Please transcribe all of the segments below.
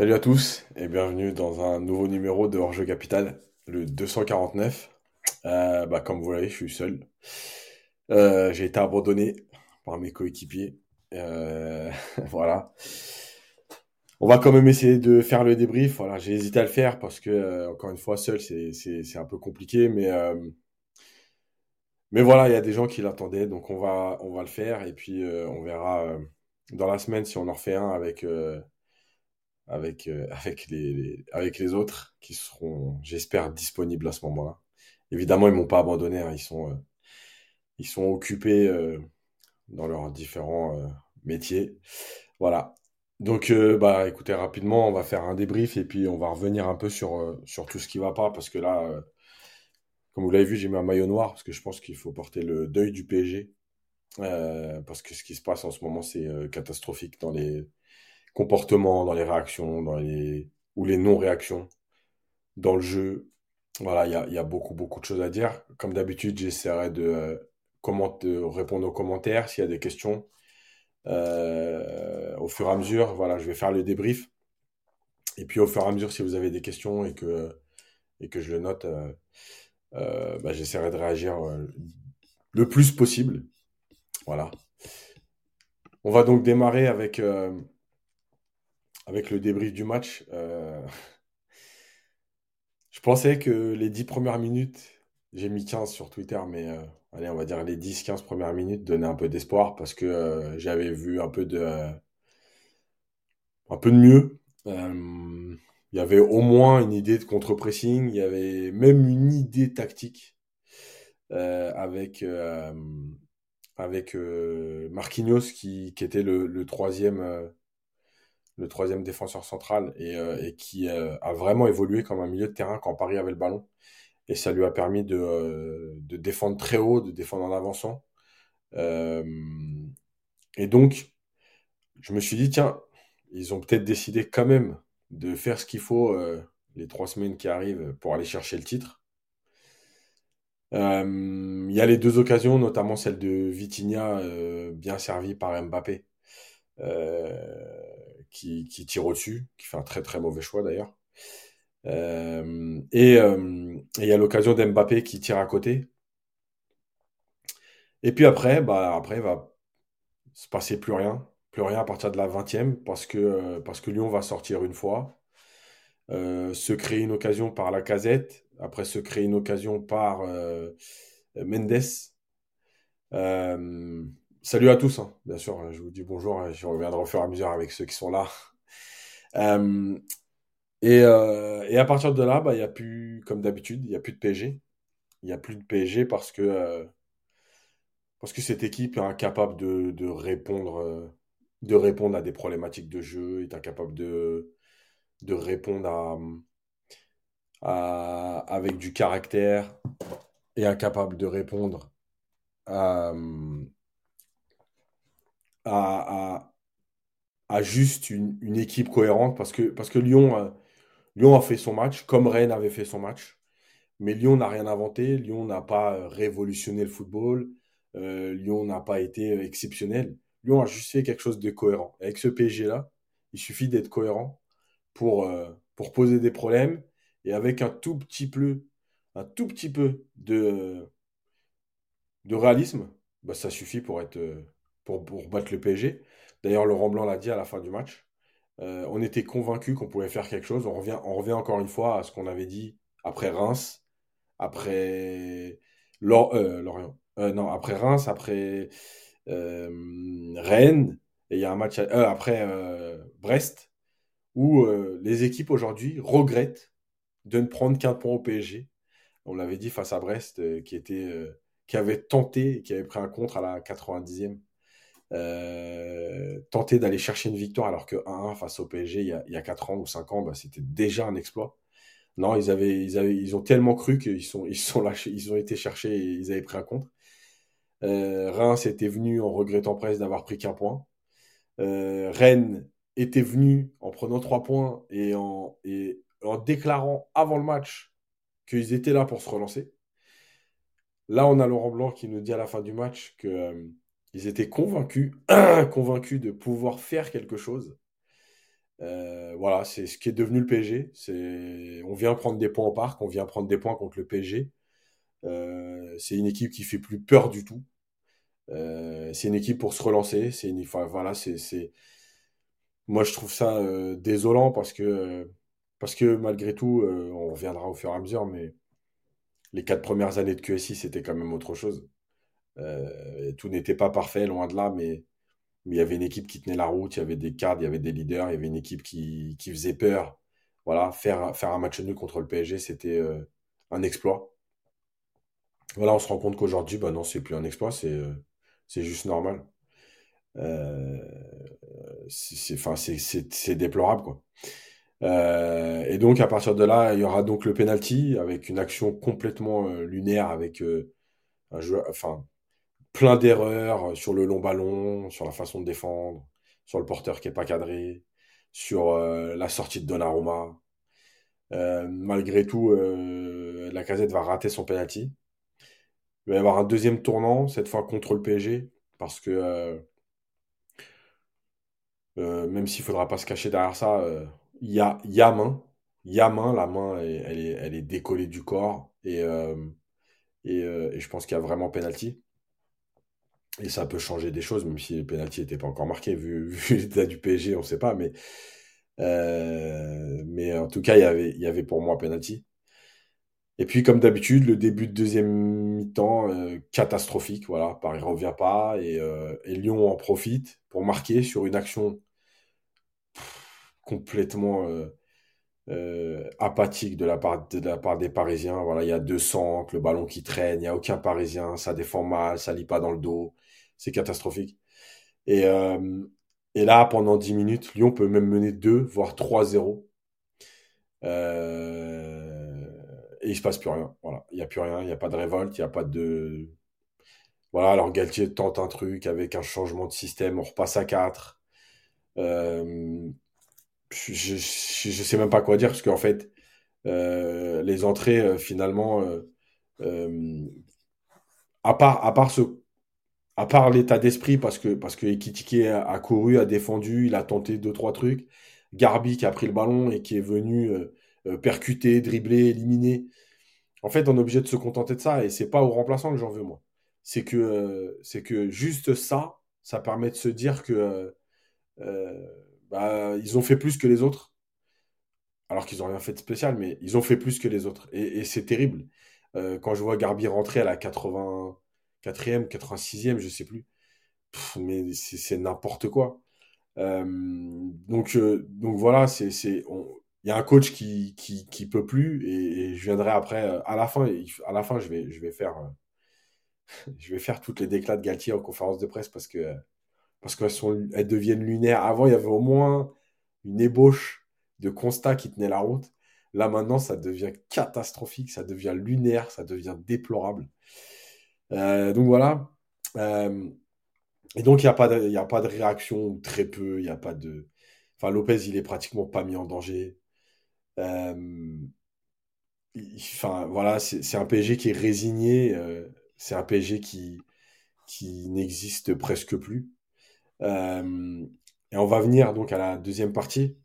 Salut à tous et bienvenue dans un nouveau numéro de Hors-jeu Capital, le 249. Euh, bah, comme vous voyez, je suis seul. Euh, j'ai été abandonné par mes coéquipiers. Euh, voilà. On va quand même essayer de faire le débrief. Voilà, j'ai hésité à le faire parce que, encore une fois, seul, c'est, c'est, un peu compliqué. Mais, mais voilà, il y a des gens qui l'attendaient. Donc, on va, on va le faire. Et puis, on verra dans la semaine si on en refait un avec avec, avec, les, avec les autres qui seront, j'espère, disponibles à ce moment-là. Évidemment, ils m'ont pas abandonné. Hein. ils, sont, ils sont occupés dans leurs différents métiers. Voilà. Donc, bah, écoutez, rapidement, on va faire un débrief et puis on va revenir un peu sur, sur tout ce qui va pas parce que là, comme vous l'avez vu, j'ai mis un maillot noir parce que je pense qu'il faut porter le deuil du PSG. parce que ce qui se passe en ce moment, c'est catastrophique dans les comportements, dans les réactions, dans les ou les non-réactions dans le jeu. Voilà, il y a, beaucoup, beaucoup de choses à dire. Comme d'habitude, j'essaierai de, euh, répondre aux commentaires s'il y a des questions. Euh, au fur et à mesure, voilà, je vais faire le débrief. Et puis au fur et à mesure, si vous avez des questions et que, et que je le note, euh, bah, j'essaierai de réagir le plus possible. Voilà. On va donc démarrer avec, avec le débrief du match. Euh, je pensais que les 10 premières minutes, j'ai mis 15 sur Twitter, mais euh, allez, on va dire les 10-15 premières minutes donnaient un peu d'espoir parce que euh, j'avais vu un peu de, un peu de mieux. Il y avait au moins une idée de contre-pressing, il y avait même une idée tactique avec, avec Marquinhos qui, qui était le, le troisième le troisième défenseur central, et, euh, qui euh, a vraiment évolué comme un milieu de terrain quand Paris avait le ballon. Et ça lui a permis de, euh, défendre très haut, de défendre en avançant. et donc, je me suis dit, tiens, ils ont peut-être décidé quand même de faire ce qu'il faut les trois semaines qui arrivent pour aller chercher le titre. Il y a les deux occasions, notamment celle de Vitinha, bien servie par Mbappé qui, tire au-dessus, qui fait un très très mauvais choix d'ailleurs. Euh, et il y a l'occasion d'Mbappé qui tire à côté. Et puis après, bah, après, va se passer plus rien. Plus rien à partir de la 20e parce que, parce que Lyon va sortir une fois. Euh, se créer une occasion par la casette. Après, se créer une occasion par euh, Mendes. Salut à tous, hein. bien sûr, je vous dis bonjour, hein. je reviendrai au fur et à mesure avec ceux qui sont là. Euh, euh, et, à partir de là, bah, il n'y a plus, comme d'habitude, il n'y a plus de PSG. Il n'y a plus de PSG parce que, euh, cette équipe est incapable de, répondre, à des problématiques de jeu, est incapable de, répondre avec du caractère, est incapable de répondre à à, juste une, équipe cohérente parce que, parce que Lyon, a, Lyon a fait son match comme Rennes avait fait son match. Mais Lyon n'a rien inventé, Lyon n'a pas euh, révolutionné le football, euh, Lyon n'a pas été euh, exceptionnel. Lyon a juste fait quelque chose de cohérent. Avec ce PSG-là, il suffit d'être cohérent pour, pour poser des problèmes et avec un tout petit peu, un tout petit peu de, de réalisme, bah, ça suffit pour être, pour, battre le PSG. D'ailleurs, Laurent Blanc l'a dit à la fin du match. Euh, on était convaincu qu'on pouvait faire quelque chose. On revient, encore une fois à ce qu'on avait dit après Reims, après euh. Euh, non, après Reims, après Rennes, et il y a un match après Brest, où les équipes aujourd'hui regrettent de ne prendre qu'un point au PSG. On l'avait dit face à Brest, qui avait tenté, qui avait pris un contre à la 90e euh, tenter d'aller chercher une victoire alors que 1-1 face au PSG il y, a, il y a 4 ans ou 5 ans, bah, c'était déjà un exploit. Non, ils, avaient, ils, avaient, ils ont tellement cru qu'ils sont, ils sont lâchés, ils ont été cherchés et ils avaient pris un contre. Euh, Reims était venu en regrettant presque d'avoir pris qu'un point. Euh, Rennes était venu en prenant 3 points et en, et en déclarant avant le match qu'ils étaient là pour se relancer. Là, on a Laurent Blanc qui nous dit à la fin du match que euh, ils étaient convaincus, convaincus de pouvoir faire quelque chose. Euh, voilà, c'est ce qui est devenu le PSG. On vient prendre des points au parc, on vient prendre des points contre le PSG. Euh, c'est une équipe qui fait plus peur du tout. Euh, c'est une équipe pour se relancer. Voilà, moi je trouve ça désolant parce que malgré tout, on reviendra au fur et à mesure, mais les quatre premières années de QSI, c'était quand même autre chose. Tout n'était pas parfait, loin de là, mais il y avait une équipe qui tenait la route, il y avait des cadres, il y avait des leaders, il y avait une équipe qui, faisait peur. Voilà, faire, faire un match nul contre le PSG, c'était euh, un exploit. Voilà, on se rend compte qu'aujourd'hui, bah non, c'est plus un exploit, c'est euh, juste normal. Euh, c'est déplorable, quoi. Euh, et donc, à partir de là, il y aura donc le penalty avec une action complètement lunaire avec un joueur, enfin, plein d'erreurs sur le long ballon, sur la façon de défendre, sur le porteur qui n'est pas cadré, sur euh, la sortie de Donnarumma. Euh, malgré tout, euh, la casette va rater son penalty. Il va y avoir un deuxième tournant, cette fois contre le PSG, parce que même s'il ne faudra pas se cacher derrière ça, il y, a, y a main. Y a main, la main, elle, est, elle est décollée du corps. Et, et, et je pense qu'il y a vraiment penalty. Et ça peut changer des choses, même si le penalty n'était pas encore marqué, vu, l'état du PSG, on ne sait pas. Mais, euh, mais en tout cas, il y avait, il y avait pour moi penalty. Et puis, comme d'habitude, le début de deuxième mi-temps, euh, catastrophique. Voilà, Paris ne revient pas et, euh, et, Lyon en profite pour marquer sur une action complètement apathique de la, part, de la part des Parisiens. Voilà, il y a deux centres, le ballon qui traîne, il n'y a aucun Parisien, ça défend mal, ça lit pas dans le dos c'est catastrophique. Et, euh, et là, pendant 10 minutes, Lyon peut même mener 2, voire 3-0. Euh, et il se passe plus rien. Voilà. Il n'y a plus rien, il n'y a pas de révolte, il n'y a pas de. Voilà, alors Galtier tente un truc avec un changement de système, on repasse à 4. Euh, je ne sais même pas quoi dire, parce qu'en fait, les entrées, finalement, à, part, à part ce à part l'état d'esprit, parce que, parce Ekitike a, couru, a défendu, il a tenté deux, trois trucs. Garbi qui a pris le ballon et qui est venu euh, euh, percuter, dribbler, éliminer. En fait, on est obligé de se contenter de ça et c'est pas au remplaçant que j'en veux, moi. C'est que, euh, juste ça, ça permet de se dire que bah, ils ont fait plus que les autres. Alors qu'ils n'ont rien fait de spécial, mais ils ont fait plus que les autres. Et, et c'est terrible. quand je vois Garbi rentrer à la 80 quatrième, 86e, je sais plus. mais c'est n'importe quoi. Euh, donc, euh, donc voilà, c'est, il y a un coach qui, qui, peut plus et, je viendrai après, euh, à la fin, à la fin, je vais, faire, je vais faire toutes les déclats de Galtier en conférence de presse parce que, parce qu'elles sont, deviennent lunaires. Avant, il y avait au moins une ébauche de constat qui tenait la route. Là, maintenant, ça devient catastrophique, ça devient lunaire, ça devient déplorable. Euh, donc voilà. Euh, et donc, il n'y a, pas de, réaction, très peu. Il n'y a pas de. Enfin, Lopez, il est pratiquement pas mis en danger. Euh, enfin, voilà, c'est un PSG qui est résigné. c'est un PSG qui, qui n'existe presque plus. et on va venir donc à la deuxième partie.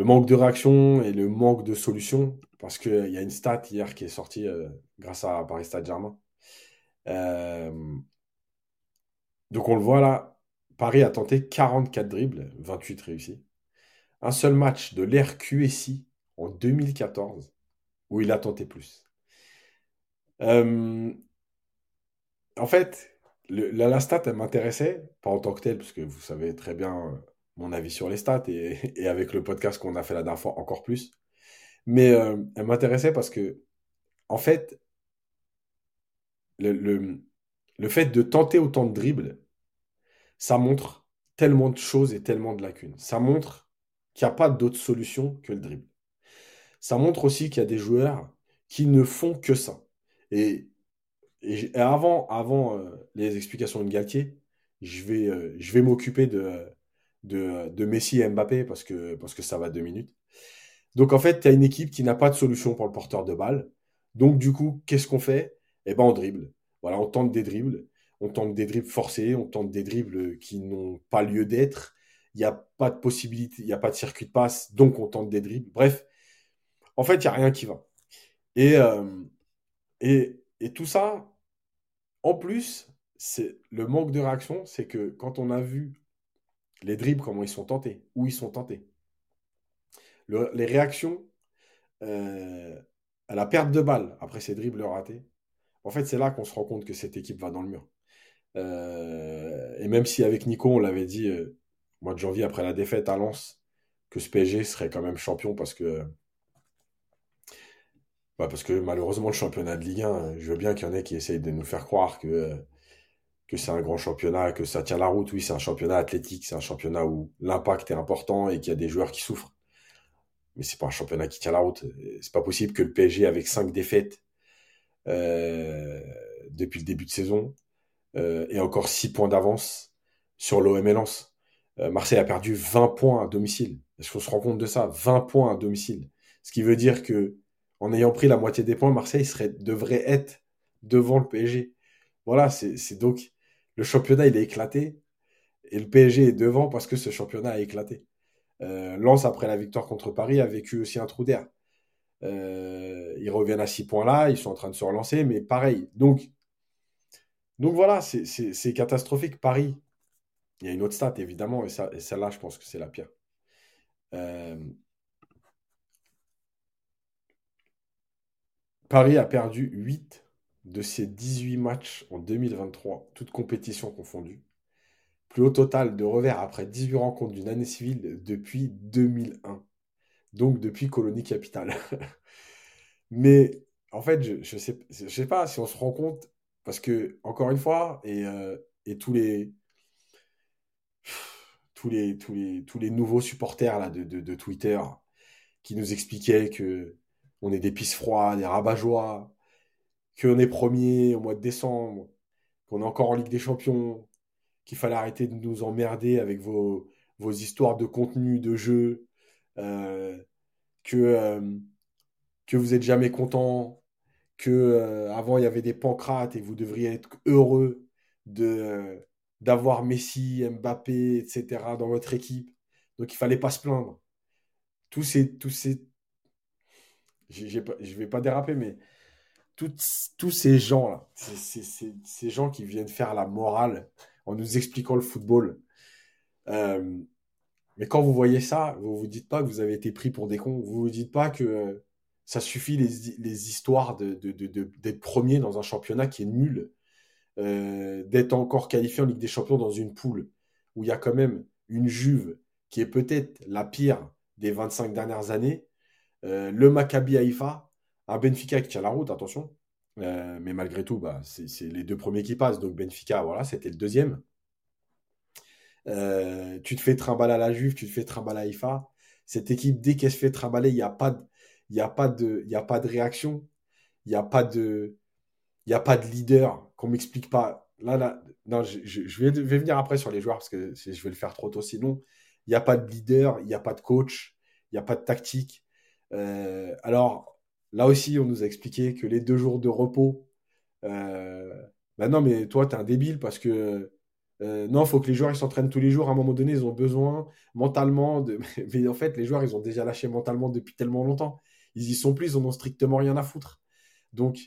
Le manque de réaction et le manque de solution. Parce qu'il y a une stat hier qui est sortie euh, grâce à Paris Stade Germain. Euh, donc on le voit là, Paris a tenté 44 dribbles, 28 réussis. Un seul match de l'ère QSI en 2014 où il a tenté plus. Euh, en fait, la, stat, elle m'intéressait, pas en tant que telle, parce que vous savez très bien mon avis sur les stats, et, avec le podcast qu'on a fait la dernière fois, encore plus. Mais euh, elle m'intéressait parce que, en fait, le, le, fait de tenter autant de dribbles, ça montre tellement de choses et tellement de lacunes. Ça montre qu'il n'y a pas d'autre solution que le dribble. Ça montre aussi qu'il y a des joueurs qui ne font que ça. Et, et, avant, avant euh, les explications de Galtier, je vais, euh, je vais m'occuper de, de, Messi et Mbappé parce que, parce que ça va deux minutes. Donc en fait, tu as une équipe qui n'a pas de solution pour le porteur de balle. Donc du coup, qu'est-ce qu'on fait? Eh ben on dribble. Voilà, on tente des dribbles, on tente des dribbles forcés, on tente des dribbles qui n'ont pas lieu d'être il n'y a pas de possibilité, il n'y a pas de circuit de passe, donc on tente des dribbles. Bref, en fait, il n'y a rien qui va. Et, euh, et, et tout ça, en plus, c'est le manque de réaction, c'est que quand on a vu les dribbles, comment ils sont tentés, où ils sont tentés, les réactions euh, à la perte de balle après ces dribbles ratés, en fait, c'est là qu'on se rend compte que cette équipe va dans le mur. Euh, et même si avec Nico, on l'avait dit euh, mois de janvier après la défaite à Lens, que ce PSG serait quand même champion parce que bah, parce que malheureusement le championnat de Ligue 1, je veux bien qu'il y en ait qui essayent de nous faire croire que que c'est un grand championnat, que ça tient la route. Oui, c'est un championnat athlétique, c'est un championnat où l'impact est important et qu'il y a des joueurs qui souffrent. Mais c'est pas un championnat qui tient la route. C'est pas possible que le PSG, avec cinq défaites euh, depuis le début de saison, euh, ait encore six points d'avance sur l'OM et Lens. Euh, Marseille a perdu 20 points à domicile. Est-ce qu'on se rend compte de ça? 20 points à domicile. Ce qui veut dire que en ayant pris la moitié des points, Marseille devrait être devant le PSG. Voilà, c'est donc le championnat, il est éclaté. Et le PSG est devant parce que ce championnat a éclaté. Euh, après la victoire contre Paris, a vécu aussi un trou d'air. Euh, ils reviennent à 6 points là, ils sont en train de se relancer, mais pareil. Donc, donc voilà, c'est catastrophique. Paris, il y a une autre stat évidemment, et, celle-là, je pense que c'est la pire. Euh, Paris a perdu 8 de ses 18 matchs en 2023, toutes compétitions confondues. Plus haut total de revers après 18 rencontres d'une année civile depuis 2001. Donc depuis Colonie Capitale. Mais en fait, je ne sais, pas si on se rend compte, parce que, encore une fois, et, euh, tous les. Nouveaux supporters là, de, Twitter qui nous expliquaient que on est des pisses froides, des rabat-joie, qu'on est premier au mois de décembre, qu'on est encore en Ligue des Champions, qu'il fallait arrêter de nous emmerder avec vos, vos histoires de contenu, de jeu, euh, que, euh, que vous n'êtes jamais content, que euh, avant il y avait des pancrates et vous devriez être heureux de d'avoir Messi, Mbappé, etc. dans votre équipe. Donc il fallait pas se plaindre. Tous ces, tous ces, je ne vais pas déraper, mais tous ces gens-là, ces gens qui viennent faire la morale en nous expliquant le football. Euh, mais quand vous voyez ça, vous vous dites pas que vous avez été pris pour des cons. Vous vous dites pas que ça suffit les, histoires d'être premier dans un championnat qui est nul, euh, d'être encore qualifié en Ligue des Champions dans une poule où il y a quand même une Juve qui est peut-être la pire des 25 dernières années, euh, le Maccabi Haïfa, un Benfica qui tient la route, attention. Euh, mais malgré tout, bah, c'est les deux premiers qui passent. Donc Benfica, voilà, c'était le deuxième. Euh, tu te fais trimballer à la Juve, tu te fais trimballer à IFA. Cette équipe, dès qu'elle se fait trimballer, il n'y a, pas de, a, réaction. Il n'y a, pas de, y a pas de leader qu'on m'explique pas. Là, là, je, vais, venir après sur les joueurs parce que je vais le faire trop tôt sinon. Il n'y a pas de leader, il n'y a pas de coach, il n'y a pas de tactique. Euh, alors, Là aussi, on nous a expliqué que les deux jours de repos, euh, bah non, mais toi, tu es un débile parce que euh, non, il faut que les joueurs s'entraînent tous les jours. À un moment donné, ils ont besoin mentalement. Mais en fait, les joueurs, ils ont déjà lâché mentalement depuis tellement longtemps. Ils y sont plus, ils en ont strictement rien à foutre. Donc,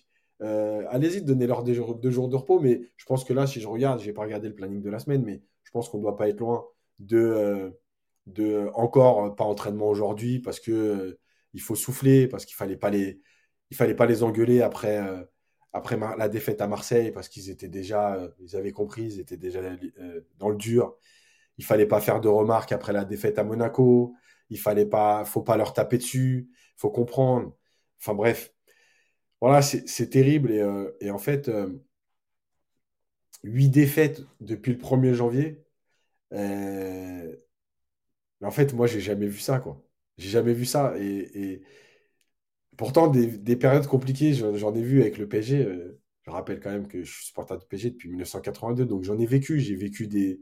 euh, allez-y, donnez-leur deux deux jours de repos. Mais je pense que là, si je regarde, je n'ai pas regardé le planning de la semaine, mais je pense qu'on ne doit pas être loin de, euh, de encore pas entraînement aujourd'hui parce que il faut souffler parce qu'il fallait pas les, il fallait pas les engueuler après, euh, après la défaite à Marseille parce qu'ils étaient déjà, euh, ils avaient compris, ils étaient déjà euh, dans le dur. Il fallait pas faire de remarques après la défaite à Monaco. Il fallait pas, faut pas leur taper dessus. Faut comprendre. Enfin bref, voilà, c'est terrible et, et, en fait, huit défaites depuis le 1er janvier. mais en fait, moi, j'ai jamais vu ça, quoi. J'ai jamais vu ça. Et, pourtant, des, périodes compliquées, j'en ai vu avec le PSG. Euh, je rappelle quand même que je suis supporter du PSG depuis 1982, donc j'en ai vécu. J'ai vécu des.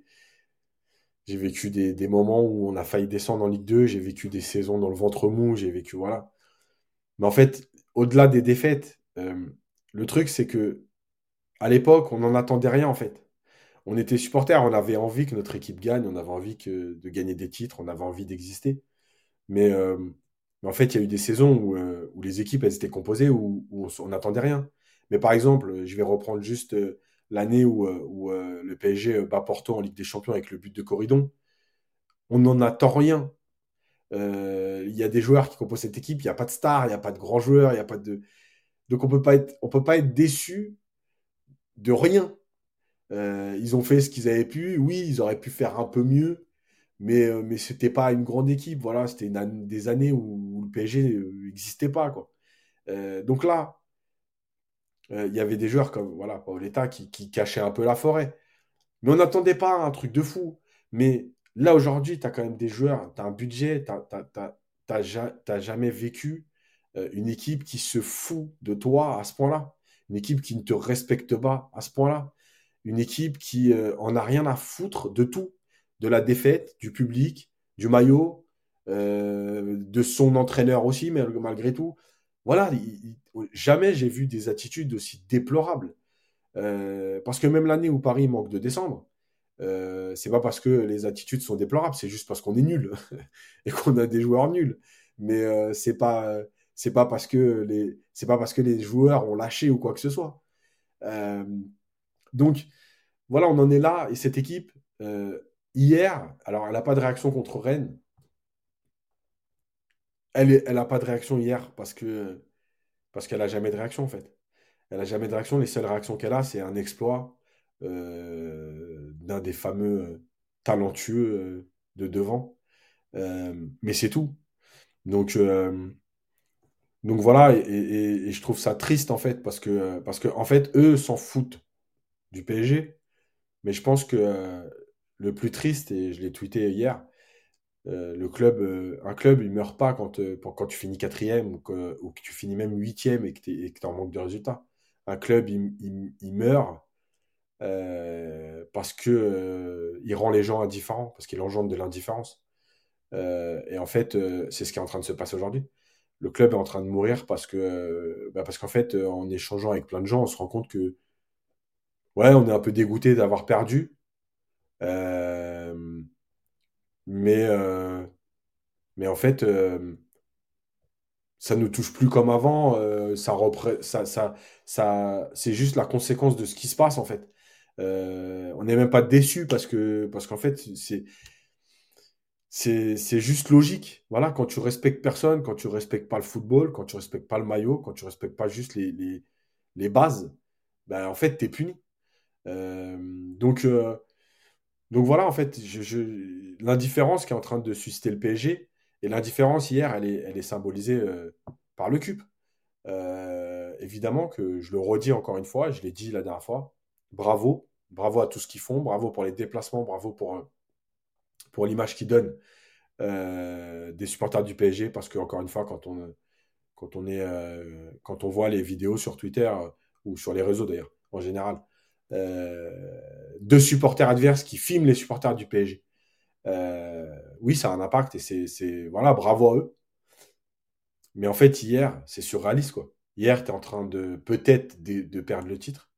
J'ai vécu des, moments où on a failli descendre en Ligue 2, j'ai vécu des saisons dans le ventre mou, j'ai vécu, voilà. Mais en fait, au-delà des défaites, euh, le truc, c'est que à l'époque, on n'en attendait rien, en fait. on était supporters, on avait envie que notre équipe gagne, on avait envie de gagner des titres, on avait envie d'exister. Mais, euh, en fait, il y a eu des saisons où, euh, les équipes elles étaient composées, où, on n'attendait rien. Mais par exemple, je vais reprendre juste euh, l'année où, le PSG bat Porto en Ligue des Champions avec le but de Corridon. On n'en attend rien. Il y a des joueurs qui composent cette équipe, il n'y a pas de stars, il n'y a pas de grands joueurs, il n'y a pas de. Donc on peut peut pas être déçu de rien. Euh, ils ont fait ce qu'ils avaient pu. Oui, ils auraient pu faire un peu mieux, mais, euh, mais ce n'était pas une grande équipe. Voilà, c'était des années où, le PSG n'existait pas. Quoi. Euh, donc là, il y avait des joueurs comme voilà, Paoletta qui, qui cachaient un peu la forêt. Mais on n'attendait pas un truc de fou. Mais là, aujourd'hui, tu as quand même des joueurs, tu as un budget, tu n'as jamais vécu une équipe qui se fout de toi à ce point-là. Une équipe qui ne te respecte pas à ce point-là une équipe qui euh, a rien à foutre de tout, de la défaite, du public, du maillot, euh, de son entraîneur aussi, mais malgré tout. Voilà, jamais j'ai vu des attitudes aussi déplorables. Euh, parce que même l'année où Paris manque de descendre, c'est pas parce que les attitudes sont déplorables, c'est juste parce qu'on est nul et qu'on a des joueurs nuls. Mais c'est pas c'est pas parce que les c'est pas parce que les joueurs ont lâché ou quoi que ce soit. Donc, voilà, on en est là. Et cette équipe, euh, hier, alors elle n'a pas de réaction contre Rennes. Elle n'a pas de réaction hier parce que parce qu'elle n'a jamais de réaction en fait. Elle n'a jamais de réaction. Les seules réactions qu'elle a, c'est un exploit euh, d'un des fameux euh, talentueux de devant. mais c'est tout. Donc, donc voilà, et, et, je trouve ça triste en fait, parce que, parce que en fait, eux s'en foutent du PSG. Mais je pense que euh, le plus triste, et je l'ai tweeté hier, euh, le club, euh, un club, il meurt pas quand, quand tu finis quatrième ou que, tu finis même huitième et que tu en manque de résultats. Un club, il, meurt parce que il rend les gens indifférents, parce qu'il engendre de l'indifférence. et en fait, c'est ce qui est en train de se passer aujourd'hui. Le club est en train de mourir parce que, bah qu'en fait, en échangeant avec plein de gens, on se rend compte que ouais, on est un peu dégoûté d'avoir perdu. Euh, mais, euh, mais en fait, euh, ça ne nous touche plus comme avant. ça, ça, ça, ça c'est juste la conséquence de ce qui se passe, en fait. on n'est même pas déçu parce que parce qu'en fait, c'est c'est juste logique. Voilà, quand tu respectes personne, quand tu respectes pas le football, quand tu respectes pas le maillot, quand tu respectes pas juste les, les, les bases, ben, en fait, tu es puni. Euh, donc, euh, donc voilà, en fait, l'indifférence qui est en train de susciter le PSG, et l'indifférence hier, elle est, symbolisée euh, par le CUP. évidemment que je le redis encore une fois, je l'ai dit la dernière fois, bravo, bravo à tout ce qu'ils font, bravo pour les déplacements, bravo pour, pour l'image qu'ils donnent des supporters du PSG, parce que encore une fois, quand on, quand on, voit les vidéos sur Twitter ou sur les réseaux d'ailleurs, en général, euh, de supporters adverses qui filment les supporters du PSG. Euh, oui, ça a un impact et c'est voilà, bravo à eux. Mais en fait, hier, c'est surréaliste quoi. Hier, tu es en train de peut-être de, perdre le titre.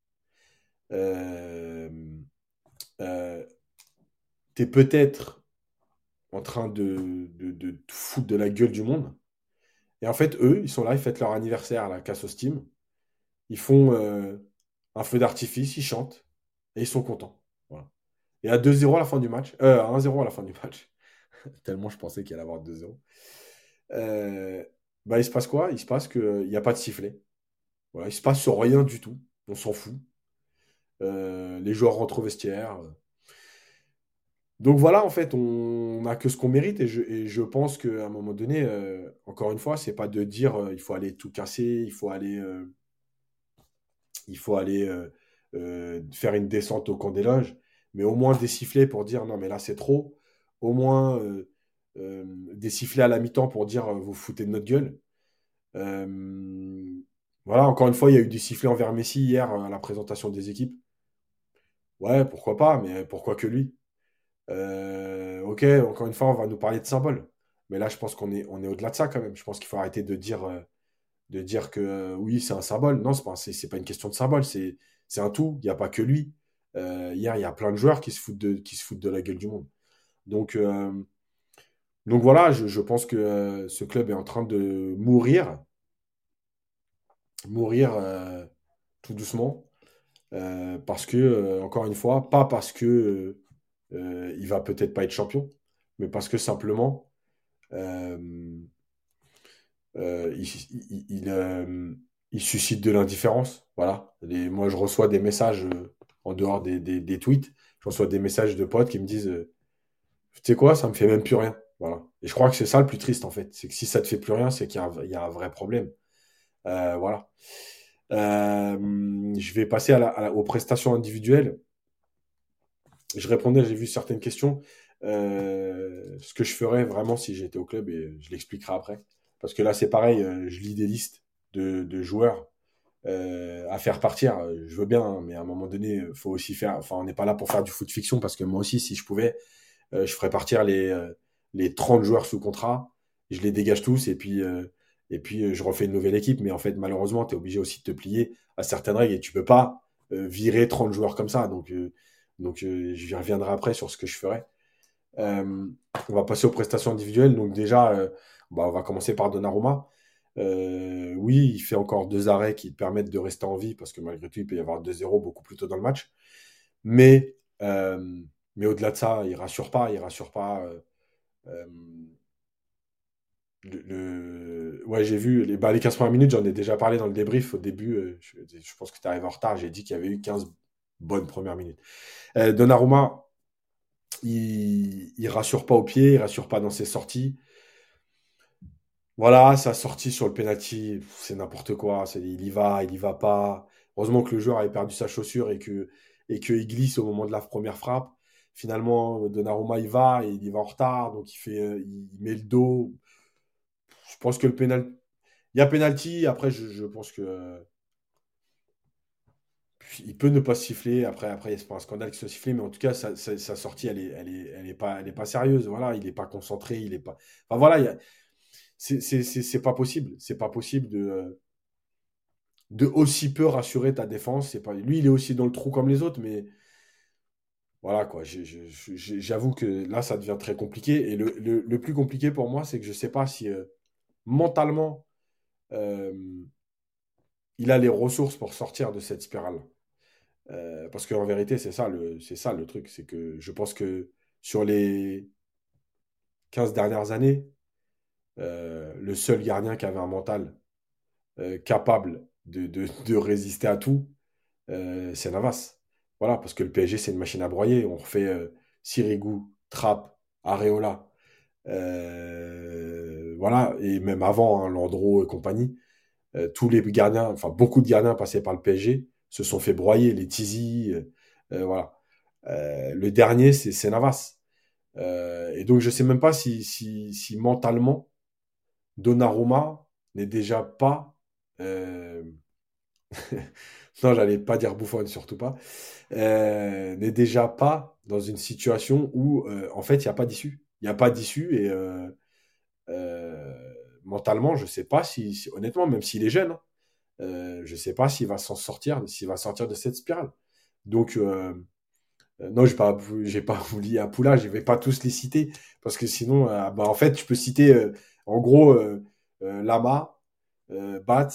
Euh, tu es peut-être en train de, de, de, foutre de la gueule du monde. Et en fait, eux, ils sont là, ils fêtent leur anniversaire à la casse au Steam. Ils font un feu d'artifice, ils chantent et ils sont contents. Et à 2-0 à la fin du match, euh, à 1-0 à la fin du match, tellement je pensais qu'il allait avoir 2-0, euh, bah, il se passe quoi? Il se passe qu'il n'y a pas de sifflet. Voilà, il se passe rien du tout. On s'en fout. Euh, les joueurs rentrent au vestiaire. Donc voilà, en fait, on n'a que ce qu'on mérite et je, et je pense qu'à un moment donné, euh, encore une fois, c'est pas de dire il faut aller tout casser, il faut aller il faut aller euh, euh, faire une descente au camp des loges, mais au moins des sifflets pour dire non, mais là c'est trop. Au moins euh, des sifflets à la mi-temps pour dire vous foutez de notre gueule. voilà, encore une fois, il y a eu des sifflets envers Messi hier à la présentation des équipes. Ouais, pourquoi pas, mais pourquoi que lui? Ok, encore une fois, on va nous parler de symboles. Mais là, je pense qu'on est, au-delà de ça quand même. Je pense qu'il faut arrêter de dire de dire que euh, oui, c'est un symbole. Non, ce n'est pas, pas une question de symbole, c'est un tout. Il n'y a pas que lui. hier, il y a plein de joueurs qui se foutent de, la gueule du monde. Donc, donc voilà, je, pense que ce club est en train de mourir. Mourir tout doucement. parce que, encore une fois, pas parce que il va peut-être pas être champion, mais parce que simplement, il, il suscite de l'indifférence. Voilà. moi, je reçois des messages euh, en dehors des, tweets. Je reçois des messages de potes qui me disent euh, Tu sais quoi, ça me fait même plus rien. Voilà. Et je crois que c'est ça le plus triste, en fait. C'est que si ça te fait plus rien, c'est qu'il y, a un vrai problème. Euh, voilà. je vais passer aux prestations individuelles. Je répondais, j'ai vu certaines questions. ce que je ferais vraiment si j'étais au club, et je l'expliquerai après. Parce que là, c'est pareil, je lis des listes de, joueurs euh, à faire partir. Je veux bien, mais à un moment donné, faut aussi faire. Enfin, on n'est pas là pour faire du foot fiction parce que moi aussi, si je pouvais, euh, je ferais partir les, euh, les 30 joueurs sous contrat. Je les dégage tous et puis, et puis je refais une nouvelle équipe. Mais en fait, malheureusement, tu es obligé aussi de te plier à certaines règles et tu peux pas virer 30 joueurs comme ça. Donc, donc je reviendrai après sur ce que je ferai. on va passer aux prestations individuelles. Donc déjà, bah, on va commencer par Donnarumma. Euh, oui, il fait encore deux arrêts qui permettent de rester en vie parce que malgré tout, il peut y avoir 2-0 beaucoup plus tôt dans le match. Mais, euh, mais au-delà de ça, il rassure pas. Il rassure pas. Euh, Ouais, j'ai vu les, bah, les 15 premières minutes, j'en ai déjà parlé dans le débrief au début. Je, pense que tu arrives en retard. J'ai dit qu'il y avait eu 15 bonnes premières minutes. Donnarumma, il, il rassure pas au pied, il rassure pas dans ses sorties. Voilà, sa sortie sur le penalty, c'est n'importe quoi. il y va, il y va pas. Heureusement que le joueur avait perdu sa chaussure et que qu'il glisse au moment de la première frappe. Finalement, Donnarumma il va et il y va en retard, donc il fait, euh, met le dos. Je pense que le penalty, il y a penalty. Après, je, pense que il peut ne pas siffler. Après, après, c'est pas un scandale qui soit sifflé, mais en tout cas, sa, sortie, elle est, pas, sérieuse. Voilà, il est pas concentré, il est pas. Enfin voilà, il y a c'est pas possible. C'est pas possible de, de aussi peu rassurer ta défense. C'est pas, lui, il est aussi dans le trou comme les autres, mais voilà quoi. J'avoue que là, ça devient très compliqué. Et le, plus compliqué pour moi, c'est que je sais pas si euh, mentalement euh, il a les ressources pour sortir de cette spirale. Euh, parce qu'en vérité, c'est ça, le, ça le truc. C'est que je pense que sur les 15 dernières années, euh, le seul gardien qui avait un mental euh, capable de, résister à tout, euh, c'est Navas. Voilà, parce que le PSG, c'est une machine à broyer. On refait Sirigu, Trapp, Areola. voilà, et même avant, hein, Landreau et compagnie. tous les gardiens, enfin beaucoup de gardiens passés par le PSG se sont fait broyer, les Tizi, voilà. le dernier, c'est Navas. et donc, je ne sais même pas si mentalement, Donnarumma n'est déjà pas. Euh, non, j'allais pas dire bouffon, surtout pas. Euh, n'est déjà pas dans une situation où, euh, en fait, il n'y a pas d'issue. Il n'y a pas d'issue et mentalement, je ne sais pas si, honnêtement, même s'il est jeune, hein, je ne sais pas s'il va s'en sortir, s'il va sortir de cette spirale. Donc, non, je n'ai pas, pas voulu à Poula, je ne vais pas tous les citer parce que sinon, bah, en fait, je peux citer en gros, euh, euh, Lama, euh, Bats,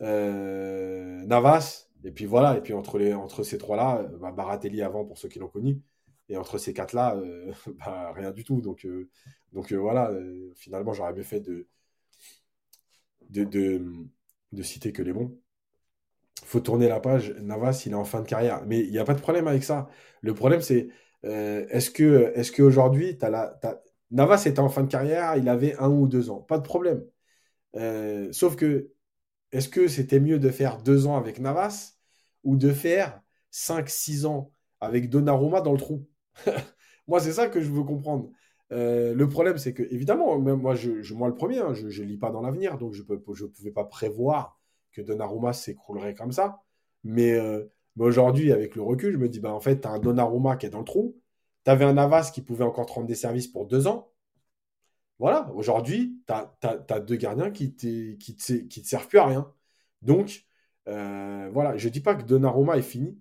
Navas, et puis voilà. Et puis entre, ces trois-là, bah, Baratelli avant pour ceux qui l'ont connu. Et entre ces quatre-là, bah, rien du tout. Donc, donc voilà, finalement, j'aurais bien fait de, de, de, citer que les bons faut tourner la page. Navas, il est en fin de carrière. Mais il n'y a pas de problème avec ça. Le problème, c'est est-ce que est-ce qu'aujourd'hui, tu as, la, Navas était en fin de carrière, il avait un ou deux ans, pas de problème. Euh, sauf que, est-ce que c'était mieux de faire deux ans avec Navas ou de faire cinq, six ans avec Donnarumma dans le trou? Moi, c'est ça que je veux comprendre. Euh, le problème, c'est que, évidemment, moi, je, moi le premier, hein, je ne lis pas dans l'avenir, donc je ne je pouvais pas prévoir que Donnarumma s'écroulerait comme ça. Mais, euh, mais aujourd'hui, avec le recul, je me dis, bah, en fait, tu as un Donnarumma qui est dans le trou, tu avais un Navas qui pouvait encore te rendre des services pour deux ans. Voilà, aujourd'hui, tu as, deux gardiens qui ne qui te, qui servent plus à rien. Donc, euh, voilà, je ne dis pas que Donnarumma est fini.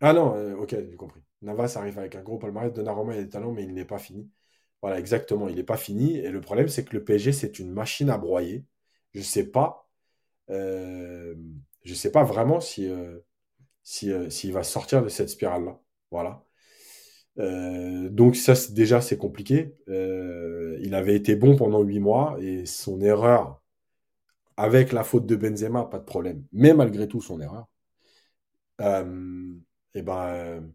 Ah non, ok, j'ai compris. Navas arrive avec un gros palmarès, Donnarumma a des talents, mais il n'est pas fini. Voilà, exactement, il n'est pas fini. Et le problème, c'est que le PSG, c'est une machine à broyer. Je ne sais pas. je sais pas vraiment si, s'il va sortir de cette spirale-là. Voilà. Euh, donc ça, déjà, c'est compliqué. Euh, il avait été bon pendant huit mois et son erreur, avec la faute de Benzema, pas de problème. Mais malgré tout, son erreur, et euh, eh ben,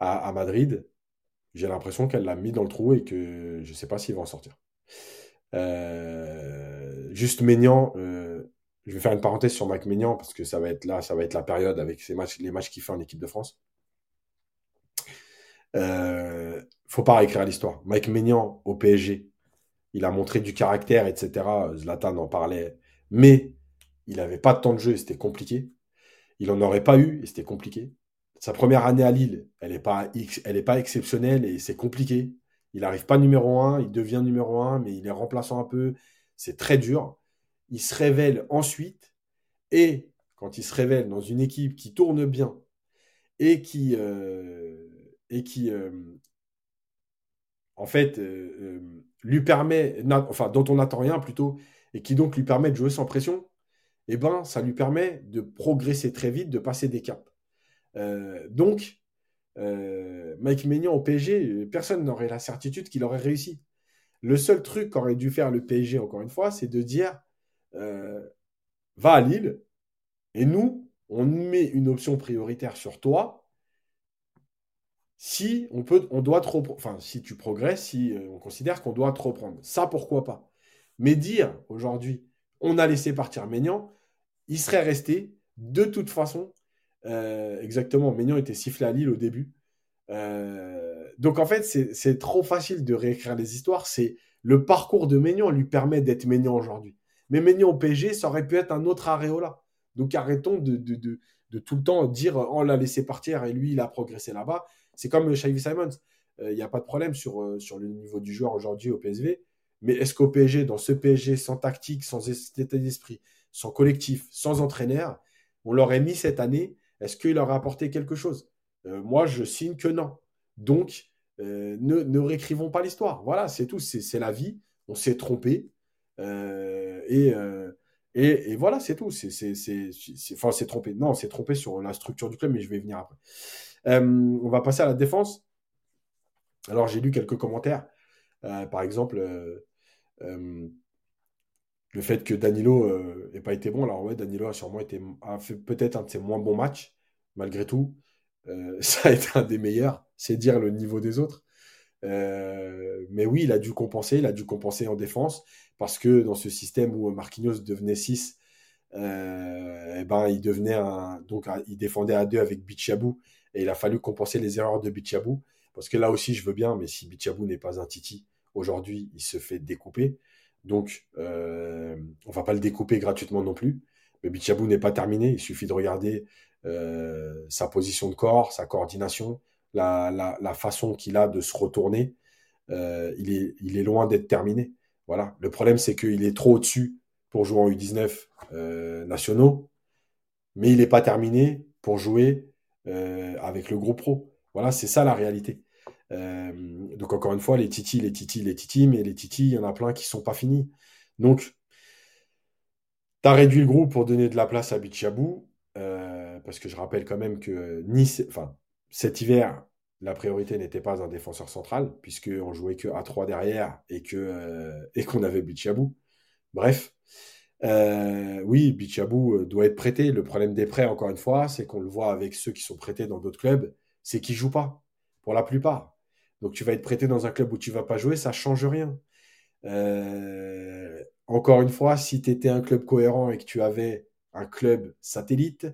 à, Madrid, j'ai l'impression qu'elle l'a mis dans le trou et que je ne sais pas s'il va en sortir. juste Ménian, je vais faire une parenthèse sur Mike Ménian parce que ça va être là, ça va être la période avec les matchs qu'il fait en équipe de France. Euh, faut pas réécrire l'histoire. Mike Maignan au PSG, il a montré du caractère, etc. Zlatan en parlait, mais il n'avait pas de temps de jeu c'était compliqué. Il n'en aurait pas eu et c'était compliqué. Sa première année à Lille, elle n'est pas exceptionnelle et c'est compliqué. Il n'arrive pas numéro 1, il devient numéro 1, mais il est remplaçant un peu. C'est très dur. Il se révèle ensuite et quand il se révèle dans une équipe qui tourne bien et qui, euh, et qui, euh, en fait, euh, lui permet, enfin, dont on n'attend rien plutôt, et qui donc lui permet de jouer sans pression, eh ben, ça lui permet de progresser très vite, de passer des caps. donc, Mike Maignan au PSG, personne n'aurait la certitude qu'il aurait réussi. Le seul truc qu'aurait dû faire le PSG, encore une fois, c'est de dire va à Lille, et nous, on met une option prioritaire sur toi, si on peut, on doit trop, enfin, si tu progresses, si euh, on considère qu'on doit te reprendre. Ça, pourquoi pas? Mais dire aujourd'hui, on a laissé partir Ménian, il serait resté de toute façon. Euh, exactement, Ménian était sifflé à Lille au début. Euh, donc en fait, c'est trop facile de réécrire les histoires. C'est le parcours de Ménian lui permet d'être Ménian aujourd'hui. Mais Ménian au PSG, ça aurait pu être un autre Areola. Donc arrêtons de, de, de, de tout le temps dire on l'a laissé partir et lui il a progressé là-bas. C'est comme Shavy Simons. Il euh, n'y a pas de problème sur, euh, sur le niveau du joueur aujourd'hui au PSV. Mais est-ce qu'au PSG, dans ce PSG sans tactique, sans état d'esprit, sans collectif, sans entraîneur, on l'aurait mis cette année? Est-ce qu'il aurait apporté quelque chose? Euh, Moi, je signe que non. Donc, ne, ne, réécrivons pas l'histoire. Voilà, c'est tout. C'est la vie. On s'est trompé. Et, et, voilà, c'est tout. C'est, enfin, c'est trompé. Non, on s'est trompé sur la structure du club, mais je vais venir après. Euh, on va passer à la défense. Alors, j'ai lu quelques commentaires. Euh, par exemple, euh, le fait que Danilo n'ait pas été bon. Alors, ouais, Danilo a sûrement été, a fait peut-être un de ses moins bons matchs, malgré tout. ça a été un des meilleurs. C'est dire le niveau des autres. mais oui, il a dû compenser. Il a dû compenser en défense parce que dans ce système où Marquinhos devenait 6, eh ben, il devenait donc il défendait à 2 avec Bichabou et il a fallu compenser les erreurs de Bichabou. Parce que là aussi, je veux bien, mais si Bichabou n'est pas un Titi, aujourd'hui, il se fait découper. Donc, euh, on va pas le découper gratuitement non plus. Mais Bichabou n'est pas terminé. Il suffit de regarder euh, sa position de corps, sa coordination, la, façon qu'il a de se retourner. Euh, il est loin d'être terminé. Voilà. Le problème, c'est qu'il est trop au-dessus pour jouer en U19 nationaux, mais il n'est pas terminé pour jouer euh, avec le groupe pro. Voilà, c'est ça la réalité. Euh, donc encore une fois, les titis, les titis, les titis, mais les titis, il y en a plein qui sont pas finis. Donc, tu as réduit le groupe pour donner de la place à Bichabou, euh, parce que je rappelle quand même que Nice, enfin, cet hiver, la priorité n'était pas un défenseur central, puisqu'on jouait que A3 derrière et que et qu'on avait Bichabou. Bref, euh, oui, Bichabou euh, doit être prêté. Le problème des prêts, encore une fois, c'est qu'on le voit avec ceux qui sont prêtés dans d'autres clubs, c'est qu'ils jouent pas, pour la plupart. Donc tu vas être prêté dans un club où tu vas pas jouer, ça change rien. Euh, encore une fois, si tu étais un club cohérent et que tu avais un club satellite,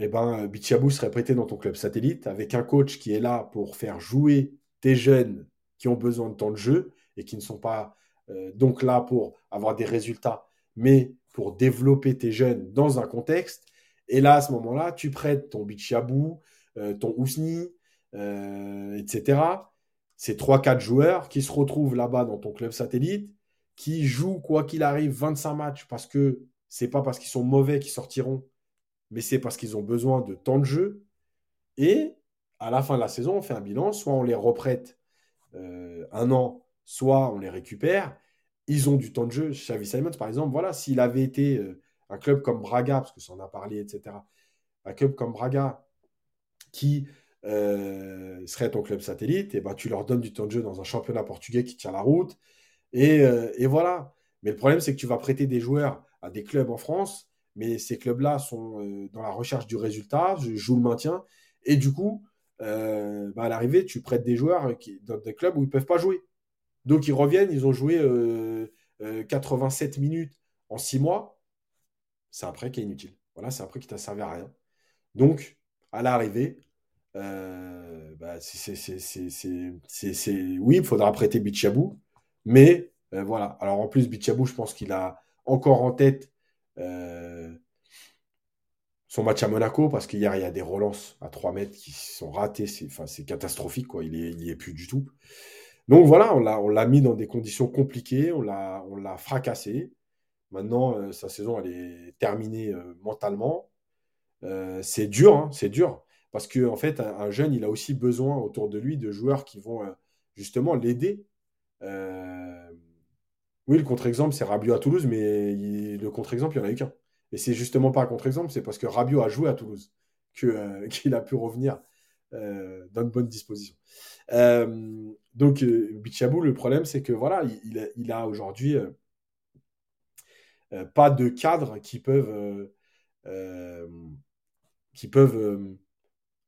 eh ben, Bichabou serait prêté dans ton club satellite avec un coach qui est là pour faire jouer tes jeunes qui ont besoin de temps de jeu et qui ne sont pas euh, donc là pour avoir des résultats, mais pour développer tes jeunes dans un contexte. Et là, à ce moment-là, tu prêtes ton Bichabou, euh, ton Ousni, euh, etc. Ces 3-4 joueurs qui se retrouvent là-bas dans ton club satellite, qui jouent, quoi qu'il arrive, 25 matchs parce que c'est pas parce qu'ils sont mauvais qu'ils sortiront mais c'est parce qu'ils ont besoin de temps de jeu. Et à la fin de la saison, on fait un bilan, soit on les reprête euh, un an, soit on les récupère. Ils ont du temps de jeu. Xavi Simons, par exemple, voilà, s'il avait été euh, un club comme Braga, parce que ça en a parlé, etc., un club comme Braga qui euh, serait ton club satellite, et ben, tu leur donnes du temps de jeu dans un championnat portugais qui tient la route. Et voilà. Mais le problème, c'est que tu vas prêter des joueurs à des clubs en France mais ces clubs-là sont euh, dans la recherche du résultat, jouent le maintien, et du coup, euh, bah, à l'arrivée, tu prêtes des joueurs qui, dans des clubs où ils ne peuvent pas jouer. Donc ils reviennent, ils ont joué 87 euh, minutes en 6 mois. C'est un prêt qui est inutile. Voilà, c'est un prêt qui t'a servi à rien. Donc, à l'arrivée, bah, oui, il faudra prêter Bichabou, mais voilà. Alors en plus, Bichabou, je pense qu'il a encore en tête euh, son match à Monaco, parce qu'hier, il y a des relances à 3 mètres qui sont ratées. C'est catastrophique, quoi. Il n'y est, plus du tout. Donc voilà, on l'a mis dans des conditions compliquées, on l'a fracassé. Maintenant, euh, sa saison, elle est terminée euh, mentalement. c'est dur, hein, c'est dur. Parce qu'en en fait, un, jeune, il a aussi besoin autour de lui de joueurs qui vont justement l'aider. Oui, le contre-exemple, c'est Rabiot à Toulouse, mais le contre-exemple, il n'y en a eu qu'un. Et c'est justement pas un contre-exemple, c'est parce que Rabiot a joué à Toulouse euh, qu'il a pu revenir euh, dans de bonnes dispositions. Euh, donc, Bichabou, le problème, c'est que voilà, il, a aujourd'hui pas de cadres qui peuvent, qui peuvent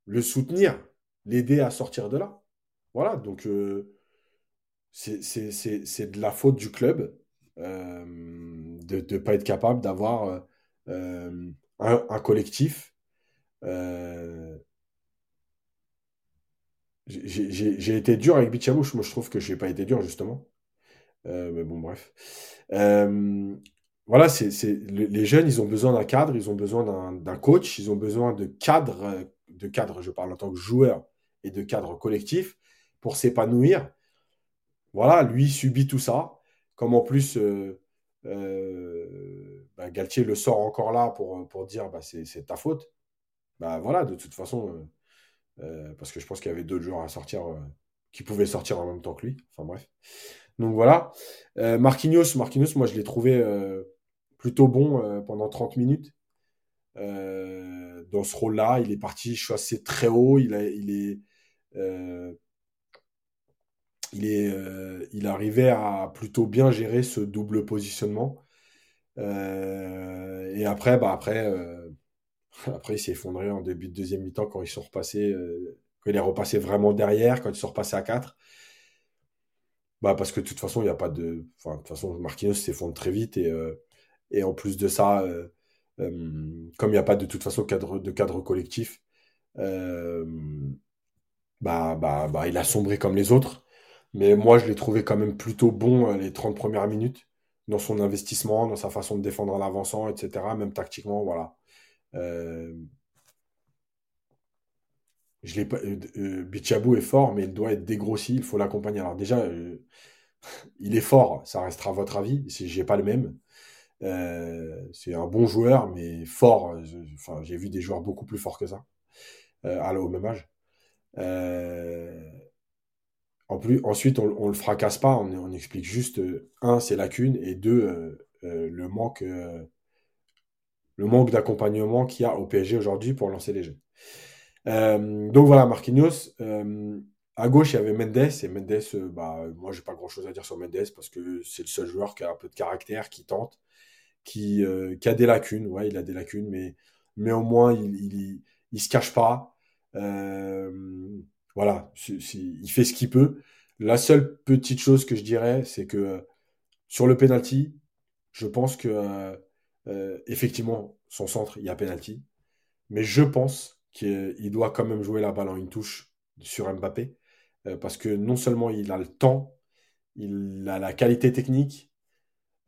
le soutenir, l'aider à sortir de là. Voilà, donc c'est de la faute du club euh, de ne pas être capable d'avoir euh, un, collectif. Euh, j'ai été dur avec Bichabouche, moi je trouve que je n'ai pas été dur justement. mais bon, bref. voilà, c'est les jeunes, ils ont besoin d'un cadre, ils ont besoin d'un coach, ils ont besoin de cadre, de cadre, je parle en tant que joueur, et de cadre collectif pour s'épanouir voilà, lui subit tout ça. Comme en plus, euh, euh, bah, Galtier le sort encore là pour, dire bah, c'est ta faute. Bah voilà, de toute façon, euh, parce que je pense qu'il y avait d'autres joueurs à sortir qui pouvaient sortir en même temps que lui. Enfin bref. Donc voilà. Marquinhos, Marquinhos, moi je l'ai trouvé plutôt bon pendant 30 minutes. dans ce rôle-là, il est parti assez très haut. Il est euh, il arrivait à plutôt bien gérer ce double positionnement. Euh, et après, bah après, euh, après, il s'est effondré en début de deuxième mi-temps quand ils sont repassés, il est repassé vraiment derrière, quand ils sont repassés à 4. Bah parce que de toute façon, il n'y a pas de. De toute façon, Marquinhos s'effondre très vite et, et en plus de ça, comme il n'y a pas de toute façon cadre, de cadre collectif, bah, bah, bah, il a sombré comme les autres. Mais moi, je l'ai trouvé quand même plutôt bon euh, les 30 premières minutes dans son investissement, dans sa façon de défendre en avançant, etc. Même tactiquement, voilà. Euh, euh, Bichabou est fort, mais il doit être dégrossi, il faut l'accompagner. Alors déjà, il est fort, ça restera votre avis, j'ai pas le même. c'est un bon joueur, mais fort. Enfin, j'ai vu des joueurs beaucoup plus forts que ça, à, au même âge plus, ensuite, on, ne le fracasse pas, on, explique juste, euh, un, ses lacunes, et deux, euh, euh, le manque, manque d'accompagnement qu'il y a au PSG aujourd'hui pour lancer les jeux. donc voilà, Marquinhos. à gauche, il y avait Mendes, et Mendes, bah, moi, j'ai pas grand chose à dire sur Mendes parce que c'est le seul joueur qui a un peu de caractère, qui tente, qui, a des lacunes. Ouais, il a des lacunes, mais, mais au moins, il, il, il se cache pas. Voilà, il fait ce qu'il peut. La seule petite chose que je dirais, c'est que euh, sur le penalty, je pense que euh, euh, effectivement, son centre, il y a penalty. Mais je pense qu'il doit quand même jouer la balle en une touche sur Mbappé. parce que non seulement il a le temps, il a la qualité technique,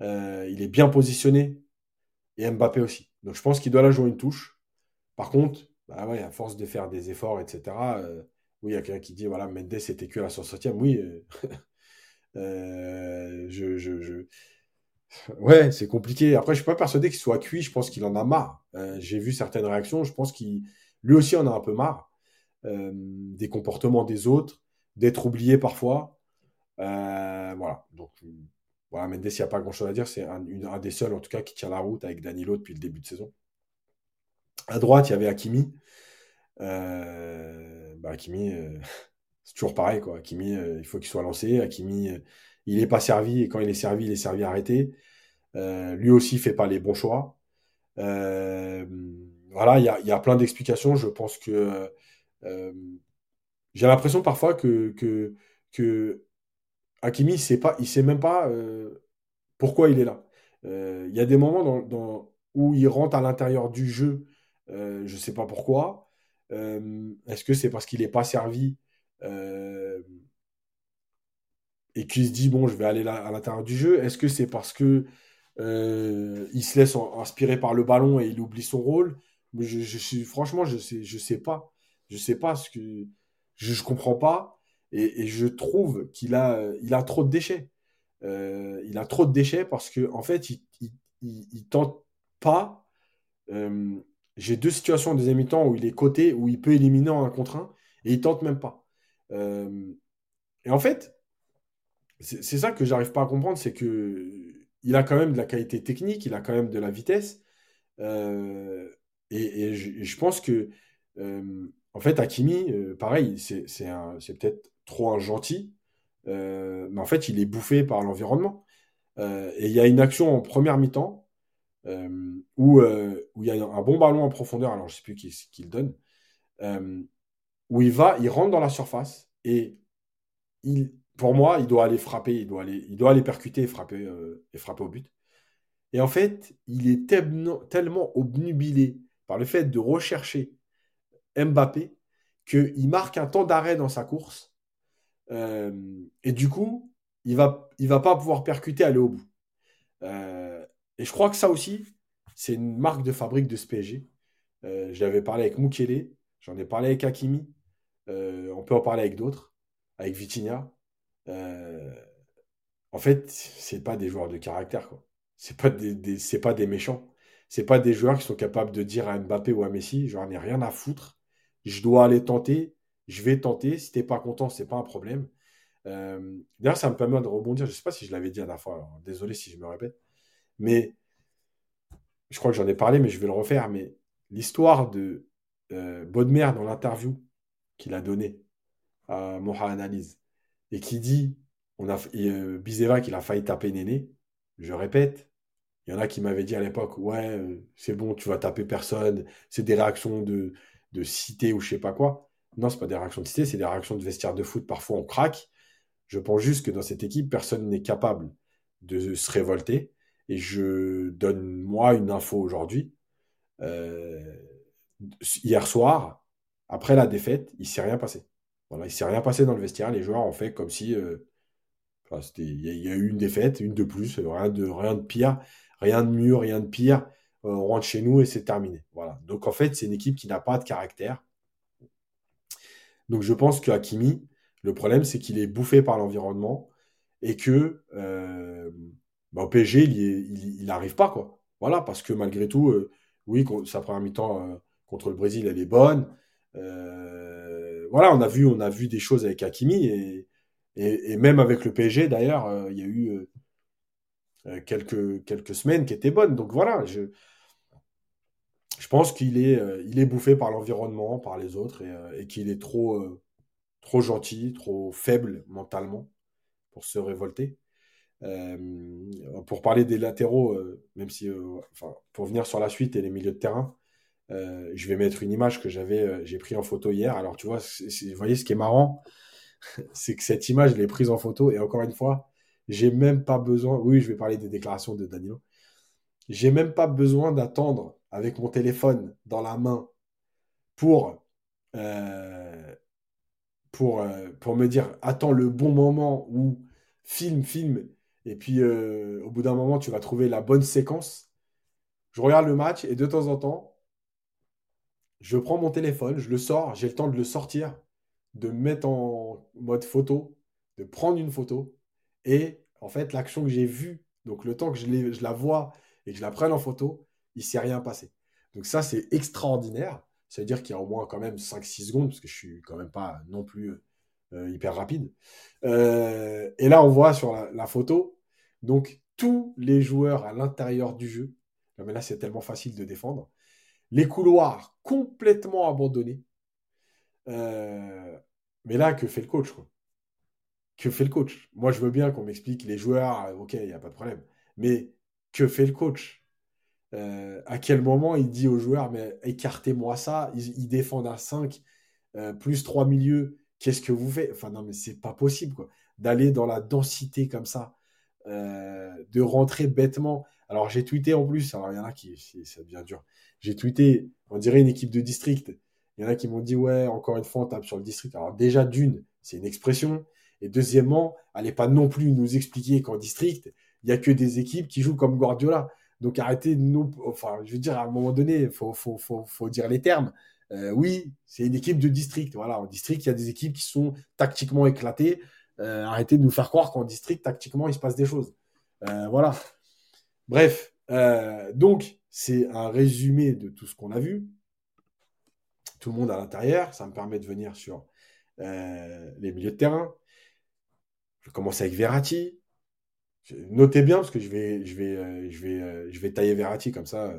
il est bien positionné, et Mbappé aussi. Donc je pense qu'il doit la jouer une touche. Par contre, bah à force de faire des efforts, etc., oui, il y a quelqu'un qui dit, voilà, Mendes était que à la 60e. Oui, euh, euh, Ouais, c'est compliqué. Après, je suis pas persuadé qu'il soit cuit. Je pense qu'il en a marre. Euh, j'ai vu certaines réactions. Je pense qu'il, lui aussi, en a un peu marre des comportements des autres, d'être oublié parfois. Voilà. Donc, voilà, Mendes, il n'y a pas grand-chose à dire. C'est un, des seuls, en tout cas, qui tient la route avec Danilo depuis le début de saison. À droite, il y avait Hakimi. Bah, Hakimi, c'est toujours pareil, quoi. Hakimi, il faut qu'il soit lancé. Hakimi, il n'est pas servi. Et quand il est servi, il est servi arrêté. Euh, lui aussi fait pas les bons choix. Euh, voilà, il y a, plein d'explications. Je pense que euh, j'ai l'impression parfois que, que, que Hakimi, sait pas, il sait même pas pourquoi il est là. Il y a des moments dans, où il rentre à l'intérieur du jeu, je ne sais pas pourquoi. Est-ce que c'est parce qu'il n'est pas servi et qu'il se dit bon, je vais aller là à l'intérieur du jeu Est-ce que c'est parce que euh, il se laisse inspirer par le ballon et il oublie son rôle? Franchement, je sais, je sais pas. Je sais pas ce que je, je comprends pas. Et, je trouve qu'il a, il a trop de déchets. Euh, il a trop de déchets parce que en fait, il, il, tente pas. Euh, j'ai deux situations en deuxième mi-temps où il est coté, où il peut éliminer en un contre un, et il tente même pas. et en fait, c'est ça que j'arrive pas à comprendre, c'est que il a quand même de la qualité technique, il a quand même de la vitesse. Euh, et, je, pense que, euh, en fait, Hakimi, euh, pareil, c'est peut-être trop un gentil, mais en fait, il est bouffé par l'environnement. et il y a une action en première mi-temps où, où il y a un bon ballon en profondeur, alors je ne sais plus qui, qui donne, où il va, il rentre dans la surface et il, pour moi, il doit aller frapper, il doit aller, il doit aller percuter et frapper, euh, et frapper au but. Et en fait, il est tellement, obnubilé par le fait de rechercher Mbappé qu'il marque un temps d'arrêt dans sa course. Euh, et du coup, il va, il va pas pouvoir percuter, aller au bout. Euh, et je crois que ça aussi, c'est une marque de fabrique de ce PSG. J'avais parlé avec Mukele, j'en ai parlé avec Hakimi, on peut en parler avec d'autres, avec Vitinha. Euh, en fait, c'est pas des joueurs de caractère, quoi. C'est pas des, c'est pas des méchants. C'est pas des joueurs qui sont capables de dire à Mbappé ou à Messi, j'en ai rien à foutre. Je dois aller tenter. Je vais tenter. Si t'es pas content, c'est pas un problème. Euh, d'ailleurs, ça me permet de rebondir. Je sais pas si je l'avais dit à la fois. désolé si je me répète. Mais je crois que j'en ai parlé, mais je vais le refaire. Mais l'histoire de euh, dans l'interview qu'il a donnée à Moha Analyse, et qui dit on a, euh, Bizeva qu'il a failli taper Néné, je répète, il y en a qui m'avaient dit à l'époque ouais, euh, c'est bon, tu vas taper personne, c'est des réactions de, de cité ou je sais pas quoi. Non, c'est pas des réactions de cité, c'est des réactions de vestiaire de foot. Parfois, on craque. Je pense juste que dans cette équipe, personne n'est capable de se révolter. Et je donne, moi, une info aujourd'hui. Euh, hier soir, après la défaite, il s'est rien passé. Voilà, il s'est rien passé dans le vestiaire. Les joueurs ont fait comme si euh, il y, a eu une défaite, une de plus, rien de, rien de pire, rien de mieux, rien de pire. Euh, on rentre chez nous et c'est terminé. Voilà. Donc en fait, c'est une équipe qui n'a pas de caractère. Donc je pense que Hakimi, le problème, c'est qu'il est bouffé par l'environnement et que bah, au PSG, il n'arrive pas. Quoi. Voilà, parce que malgré tout, oui, sa première mi-temps contre le Brésil, elle est bonne voilà, on a vu, on a vu des choses avec Hakimi et, même avec le PSG d'ailleurs, euh, il y a eu euh, euh, quelques, semaines qui étaient bonnes. Donc voilà, je, pense qu'il est, bouffé par l'environnement, par les autres et, qu'il est trop gentil, trop faible mentalement pour se révolter. Pour parler des latéraux, même si, enfin, pour venir sur la suite et les milieux de terrain, euh, je vais mettre une image que j'avais, euh, j'ai pris en photo hier. Alors, tu vois, vous voyez, ce qui est marrant, c'est que cette image, je l'ai prise en photo. Et encore une fois, j'ai même pas besoin. Oui, je vais parler des déclarations de Danilo. J'ai même pas besoin d'attendre avec mon téléphone dans la main pour, euh, pour, pour me dire attends le bon moment ou film, film. Et puis, au bout d'un moment, tu vas trouver la bonne séquence. Je regarde le match et de temps en temps, je prends mon téléphone, je le sors, j'ai le temps de le sortir, de me mettre en mode photo, de prendre une photo. Et en fait, l'action que j'ai vue Donc le temps que je, la vois et que je la prenne en photo, il ne s'est rien passé. Donc ça, c'est extraordinaire. Ça veut dire qu'il y a au moins quand même 5-6 secondes, parce que je suis quand même pas non plus euh, hyper rapide. Euh, et là, on voit sur la, photo, donc tous les joueurs à l'intérieur du jeu, mais là c'est tellement facile de défendre, les couloirs complètement abandonnés. Euh, mais là, que fait le coach Que fait le coach? Moi, je veux bien qu'on m'explique les joueurs, ok, il n'y a pas de problème. Mais que fait le coach? À quel moment il dit aux joueurs, mais écartez-moi ça, ils, défendent à 5, plus 3 milieux, qu'est-ce que vous faites? Enfin, non, mais c'est pas possible. D'aller dans la densité comme ça, euh, de rentrer bêtement. Alors, j'ai tweeté en plus, alors il y en a qui, ça devient dur. J'ai tweeté, on dirait une équipe de district. Il y en a qui m'ont dit, ouais, encore une fois, on tape sur le district. Alors, déjà, d'une, c'est une expression. Et deuxièmement, allez pas non plus nous expliquer qu'en district, il y a que des équipes qui jouent comme Guardiola. Donc arrêtez nous. Enfin, je veux dire, à un moment donné, il faut, faut, faut, faut, dire les termes. Euh, oui, c'est une équipe de district. Voilà, en district, il y a des équipes qui sont tactiquement éclatées. Euh, arrêtez de nous faire croire qu'en district, tactiquement, il se passe des choses. Euh, voilà. Bref, donc, c'est un résumé de tout ce qu'on a vu. Tout le monde à l'intérieur. Ça me permet de venir sur les milieux de terrain. Je commence avec Verratti. Notez bien parce que je vais, je vais, je vais, je vais tailler Verratti comme ça.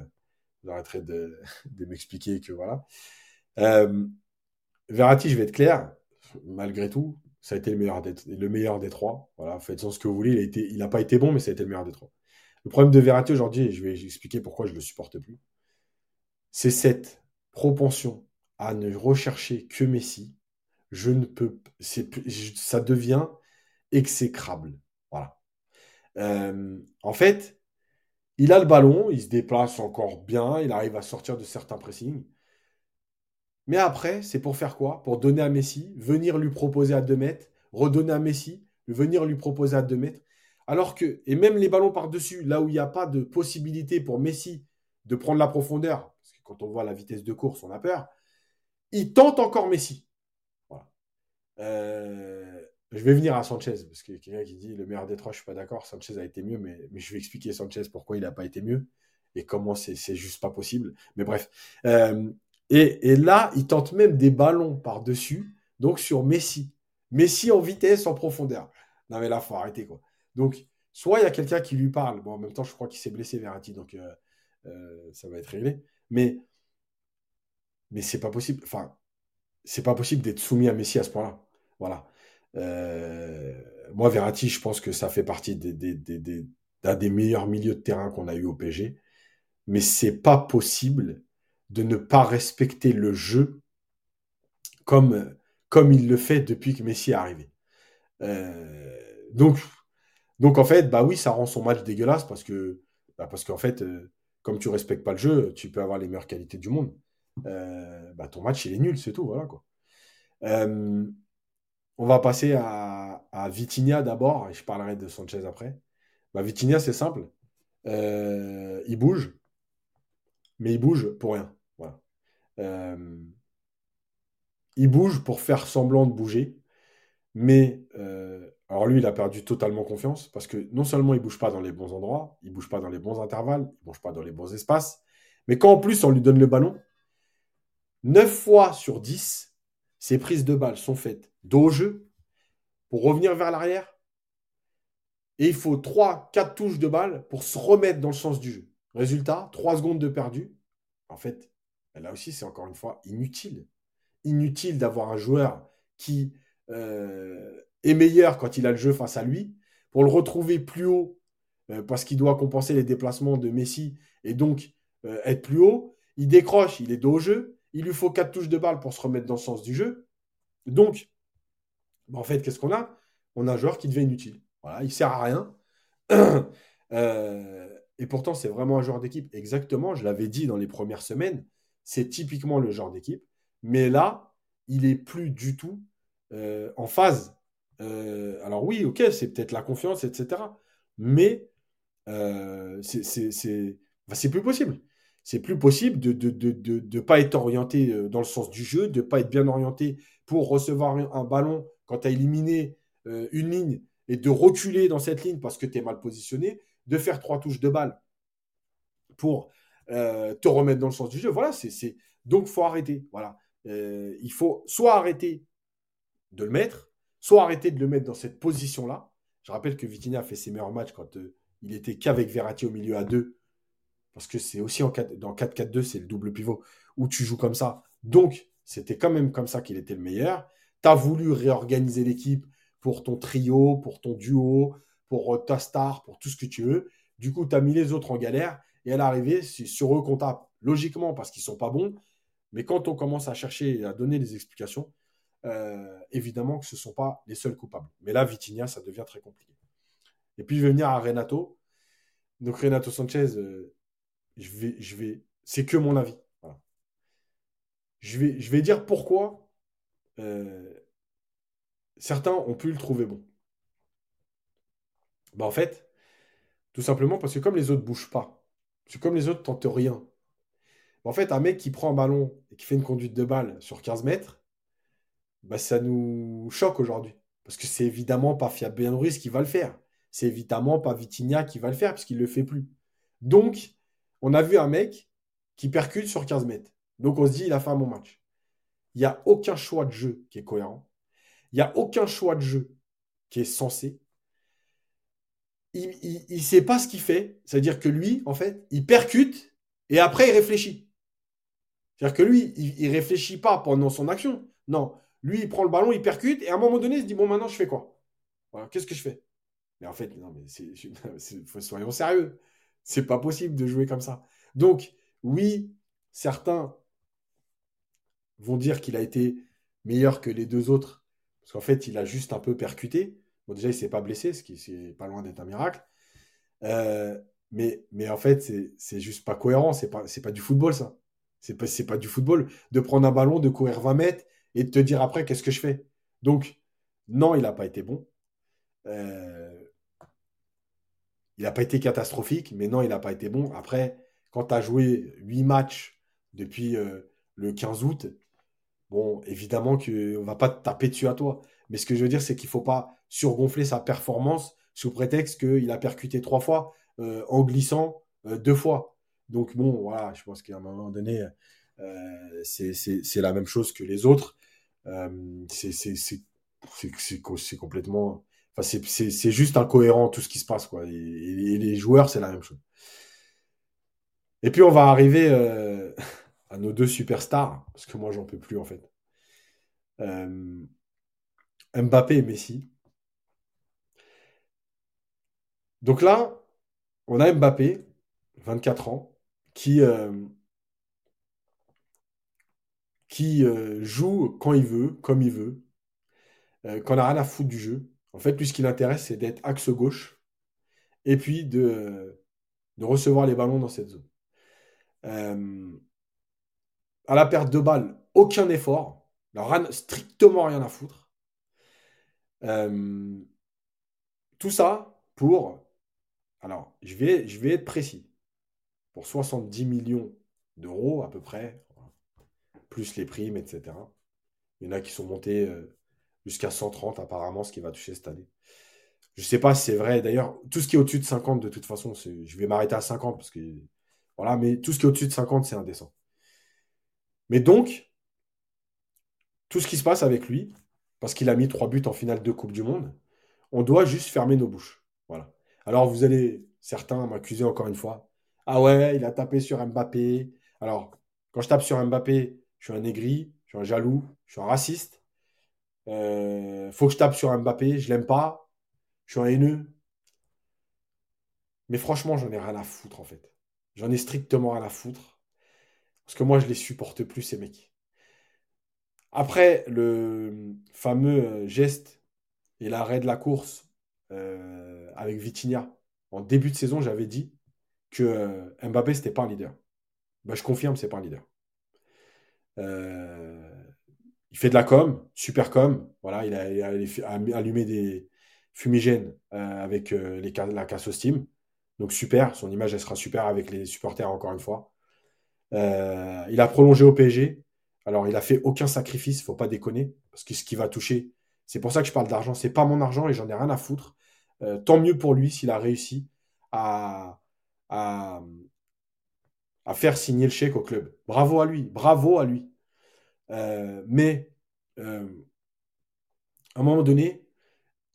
Vous arrêterez de, de m'expliquer que voilà. Euh, Verratti, je vais être clair, malgré tout, ça a été le meilleur des, le meilleur des trois. Voilà, faites ce que vous voulez. Il n'a pas été bon, mais ça a été le meilleur des trois. Le problème de Verratti aujourd'hui, et je vais expliquer pourquoi je ne le supporte plus, c'est cette propension à ne rechercher que Messi. Je ne peux, ça devient exécrable. Voilà. Euh, en fait, il a le ballon, il se déplace encore bien, il arrive à sortir de certains pressings. Mais après, c'est pour faire quoi? Pour donner à Messi, venir lui proposer à 2 mètres, redonner à Messi, venir lui proposer à 2 mètres. Alors que, et même les ballons par-dessus, là où il n'y a pas de possibilité pour Messi de prendre la profondeur, parce que quand on voit la vitesse de course, on a peur, il tente encore Messi. Euh, je vais venir à Sanchez, parce qu'il y a quelqu'un qui dit le meilleur des trois, je ne suis pas d'accord, Sanchez a été mieux, mais, mais je vais expliquer Sanchez pourquoi il n'a pas été mieux et comment c'est juste pas possible. Mais bref. Euh, et, là, il tente même des ballons par-dessus, donc sur Messi. Messi en vitesse, en profondeur. Non, mais là, faut arrêter, quoi. Donc, soit il y a quelqu'un qui lui parle. Bon, en même temps, je crois qu'il s'est blessé, Verratti, donc euh, euh, ça va être réglé. Mais, mais c'est pas possible. Enfin, c'est pas possible d'être soumis à Messi à ce point-là. Voilà. Euh, moi, Verratti, je pense que ça fait partie d'un des, meilleurs milieux de terrain qu'on a eu au PG. Mais c'est pas possible de ne pas respecter le jeu comme, il le fait depuis que Messi est arrivé. Euh, donc, en fait, bah oui, ça rend son match dégueulasse parce que, bah fait, euh, comme tu respectes pas le jeu, tu peux avoir les meilleures qualités du monde. Euh, bah ton match, il est nul, c'est tout. On va passer à, à Vitinha d'abord, et je parlerai de Sanchez après. Bah, c'est simple. il bouge, mais il bouge pour rien. Voilà. Euh, il bouge pour faire semblant de bouger, mais euh, alors lui, il a perdu totalement confiance parce que non seulement il bouge pas dans les bons endroits, il bouge pas dans les bons intervalles, il bouge pas dans les bons espaces, mais quand en plus on lui donne le ballon, 9 fois sur 10, ses prises de balles sont faites dos au jeu pour revenir vers l'arrière. Et il faut 3-4 touches de balle pour se remettre dans le sens du jeu. Résultat, 3 secondes de perdu. En fait, là aussi, c'est encore une fois inutile. Inutile d'avoir un joueur qui euh, est meilleur quand il a le jeu face à lui, pour le retrouver plus haut, euh, parce qu'il doit compenser les déplacements de Messi et donc euh, être plus haut. Il décroche, il est dos au jeu. Il lui faut quatre touches de balle pour se remettre dans le sens du jeu. Donc, bah, en fait, qu'est-ce qu'on a? On a un joueur qui devient inutile. Voilà, il sert à rien. Et pourtant, c'est vraiment un joueur d'équipe. Exactement, je l'avais dit dans les premières semaines, c'est typiquement le genre d'équipe. Mais là, il est plus du tout euh, en phase. Euh, alors oui, ok, c'est peut-être la confiance, etc. Mais euh, c'est plus possible. C'est plus possible de ne pas être orienté euh, dans le sens du jeu, de ne pas être bien orienté pour recevoir un ballon quand tu as éliminé une ligne et de reculer dans cette ligne parce que tu es mal positionné de faire trois touches de balle pour euh, te remettre dans le sens du jeu. Voilà, c'est donc faut arrêter. Voilà, euh, il faut soit arrêter de le mettre, soit arrêter de le mettre dans cette position-là. Je rappelle que Vitinha a fait ses meilleurs matchs quand euh, il était qu'avec Verratti au milieu à deux, parce que c'est aussi en dans 4-4-2, c'est le double pivot où tu joues comme ça. Donc, c'était quand même comme ça qu'il était le meilleur. Tu as voulu réorganiser l'équipe pour ton trio, pour ton duo, pour ta star, pour tout ce que tu veux. Du coup, tu as mis les autres en galère et à l'arrivée, c'est sur eux qu'on. Logiquement, parce qu'ils sont pas bons. Mais quand on commence à chercher et à donner des explications, euh, évidemment que ce ne sont pas les seuls coupables. Mais là, Vitinha, ça devient très compliqué. Et puis, je vais venir à Renato. Donc, Renato Sanchez, euh, c'est que mon avis. Je, vais, dire pourquoi euh, certains ont pu le trouver bon. Bah, en fait, tout simplement parce que comme les autres bougent pas, c'est comme les autres tentent rien. En fait, un mec qui prend un ballon et qui fait une conduite de balle sur 15 mètres, bah, ça nous choque aujourd'hui. Parce que c'est évidemment pas Fabien Ruiz qui va le faire. C'est évidemment pas Vitinha qui va le faire puisqu'il ne le fait plus. Donc, on a vu un mec qui percute sur 15 mètres. Donc, on se dit, il a fait un bon match. Il n'y a aucun choix de jeu qui est cohérent. Il n'y a aucun choix de jeu qui est censé il ne sait pas ce qu'il fait. C'est-à-dire que lui, en fait, il percute et après, il réfléchit. C'est-à-dire que lui, il ne réfléchit pas pendant son action. Non. Lui, il prend le ballon, il percute et à un moment donné, il se dit Bon, maintenant, je fais quoi? Qu'est-ce que je fais? Mais en fait, non, mais c'est, soyons sérieux. C'est pas possible de jouer comme ça. Donc, oui, certains vont dire qu'il a été meilleur que les deux autres parce qu'en fait, il a juste un peu percuté. Bon, déjà, il ne s'est pas blessé, ce qui est pas loin d'être un miracle. Euh, mais, mais en fait, c'est juste pas cohérent. C'est pas, pas du football, ça. C'est pas, pas du football de prendre un ballon, de courir 20 mètres et de te dire après qu'est-ce que je fais? Donc, non, il n'a pas été bon. Euh, il n'a pas été catastrophique, mais non, il n'a pas été bon. Après, quand tu as joué 8 matchs depuis euh, le 15 août, bon, évidemment qu'on ne va pas te taper dessus à toi. Mais ce que je veux dire, c'est qu'il ne faut pas surgonfler sa performance sous prétexte qu'il a percuté trois fois euh, en glissant euh, deux fois. Donc bon, voilà, je pense qu'à un moment donné, euh, c'est la même chose que les autres. c'est complètement... Enfin, c'est juste incohérent tout ce qui se passe. Quoi. Et, les joueurs, c'est la même chose. Et puis on va arriver à nos deux superstars, parce que moi j'en peux plus en fait. Mbappé et Messi. Donc là, on a Mbappé, 24 ans, qui, euh, euh, joue quand il veut, comme il veut, euh, qu'on n'a rien à foutre du jeu. En fait, lui, ce qui l'intéresse, c'est d'être axe gauche et puis de, recevoir les ballons dans cette zone. à la perte de balles, aucun effort. N'a strictement rien à foutre. Tout ça pour. Alors, je vais, être précis. Pour 70 millions d'euros à peu près, plus les primes, etc. Il y en a qui sont montés euh, jusqu'à 130 apparemment, ce qui va toucher cette année. Je ne sais pas si c'est vrai. D'ailleurs, tout ce qui est au-dessus de 50, de toute façon, je vais m'arrêter à 50 parce que. Voilà, mais tout ce qui est au-dessus de 50, c'est indécent. Mais donc, tout ce qui se passe avec lui, parce qu'il a mis trois buts en finale de Coupe du Monde, on doit juste fermer nos bouches. Alors vous allez, certains m'accuser encore une fois. Ah ouais, il a tapé sur Mbappé. Alors, quand je tape sur Mbappé, je suis un aigri, je suis un jaloux, je suis un raciste. Euh, faut que je tape sur Mbappé, je l'aime pas, je suis un haineux. Mais franchement, j'en ai rien à foutre en fait. J'en ai strictement rien à foutre. Parce que moi, je les supporte plus, ces mecs. Après le fameux euh, geste et l'arrêt de la course euh, avec Vitinha, en début de saison, j'avais dit que euh, Mbappé, c'était pas un leader. Ben, je confirme, c'est pas un leader. il fait de la com, super com. Voilà, il a, allumé des fumigènes avec la casse au Steam. Donc super, son image elle sera super avec les supporters encore une fois. il a prolongé au PSG. Alors, il a fait aucun sacrifice, faut pas déconner, parce que ce qui va toucher, c'est pour ça que je parle d'argent, c'est pas mon argent et j'en ai rien à foutre. Euh, tant mieux pour lui s'il a réussi à, à, faire signer le chèque au club. Bravo à lui, bravo à lui. Euh, mais euh, à un moment donné,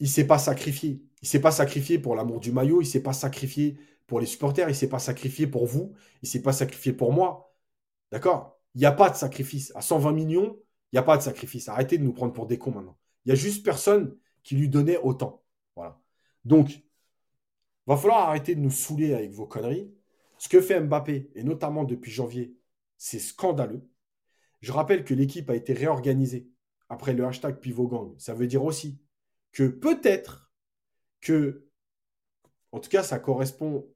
il ne s'est pas sacrifié. Il ne s'est pas sacrifié pour l'amour du maillot, il ne s'est pas sacrifié pour les supporters, il ne s'est pas sacrifié pour vous, il ne s'est pas sacrifié pour moi. D'accord? Il n'y a pas de sacrifice. À 120 millions, il n'y a pas de sacrifice. Arrêtez de nous prendre pour des cons maintenant. Il n'y a juste personne qui lui donnait autant. Voilà. Donc, va falloir arrêter de nous saouler avec vos conneries. Ce que fait Mbappé, et notamment depuis janvier, c'est scandaleux. Je rappelle que l'équipe a été réorganisée après le hashtag Pivot Ça veut dire aussi que peut-être que, en tout cas, ça correspond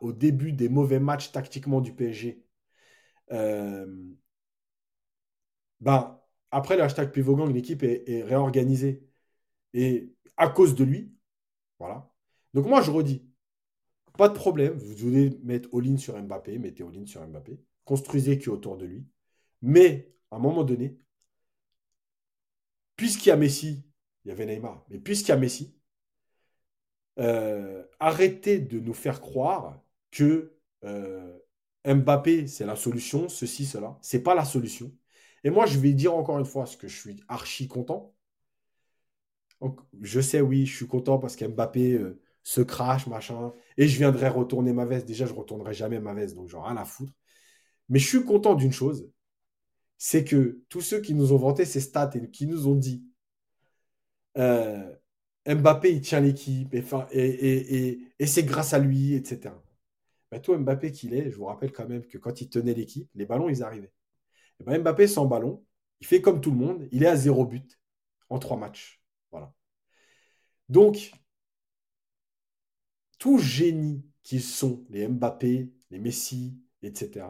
au début des mauvais matchs tactiquement du PSG. Euh, ben, après le hashtag Pivot l'équipe est, réorganisée. Et à cause de lui, voilà. Donc moi, je redis, pas de problème. Vous voulez mettre all-in sur Mbappé, mettez all-in sur Mbappé. Construisez qui autour de lui. Mais, à un moment donné, puisqu'il y a Messi, il y avait Neymar, mais puisqu'il y a Messi, euh, arrêtez de nous faire croire que euh, Mbappé, c'est la solution, ceci, cela. C'est pas la solution. Et moi, je vais dire encore une fois ce que je suis archi content. je sais, oui, je suis content parce qu'Mbappé euh, se crache, machin. Et je viendrai retourner ma veste. Déjà, je ne retournerai jamais ma veste, donc j'en rien à foutre. Mais je suis content d'une chose, c'est que tous ceux qui nous ont vanté ces stats et qui nous ont dit euh, Mbappé, il tient l'équipe et, c'est grâce à lui, etc. Bah, toi, Mbappé qu'il est, je vous rappelle quand même que quand il tenait l'équipe, les ballons, ils arrivaient. Et ben, Mbappé, sans ballon, il fait comme tout le monde, il est à zéro but en trois matchs. Voilà. Donc, tous génies qui sont les Mbappé, les Messi, etc.,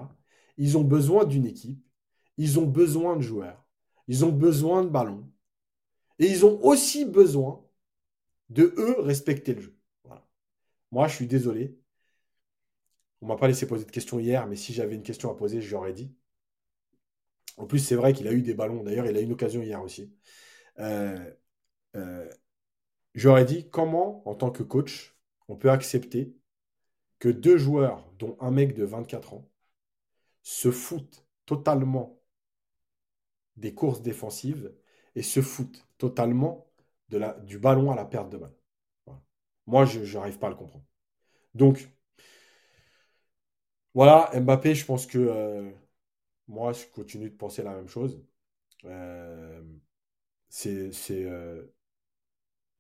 ils ont besoin d'une équipe ils ont besoin de joueurs, ils ont besoin de ballons, et ils ont aussi besoin de eux respecter le jeu. Moi, je suis désolé. On m'a pas laissé poser de questions hier, mais si j'avais une question à poser, je l'aurais dit. En plus, c'est vrai qu'il a eu des ballons. D'ailleurs, il a eu une occasion hier aussi. Euh, euh, j'aurais dit comment, en tant que coach, on peut accepter que deux joueurs, dont un mec de 24 ans, se foutent totalement des courses défensives et se foutent totalement du ballon à la perte de balle. Moi, je n'arrive pas à le comprendre. Donc, voilà, Mbappé, je pense que euh, moi, je continue de penser la même chose. Euh, c'est, euh,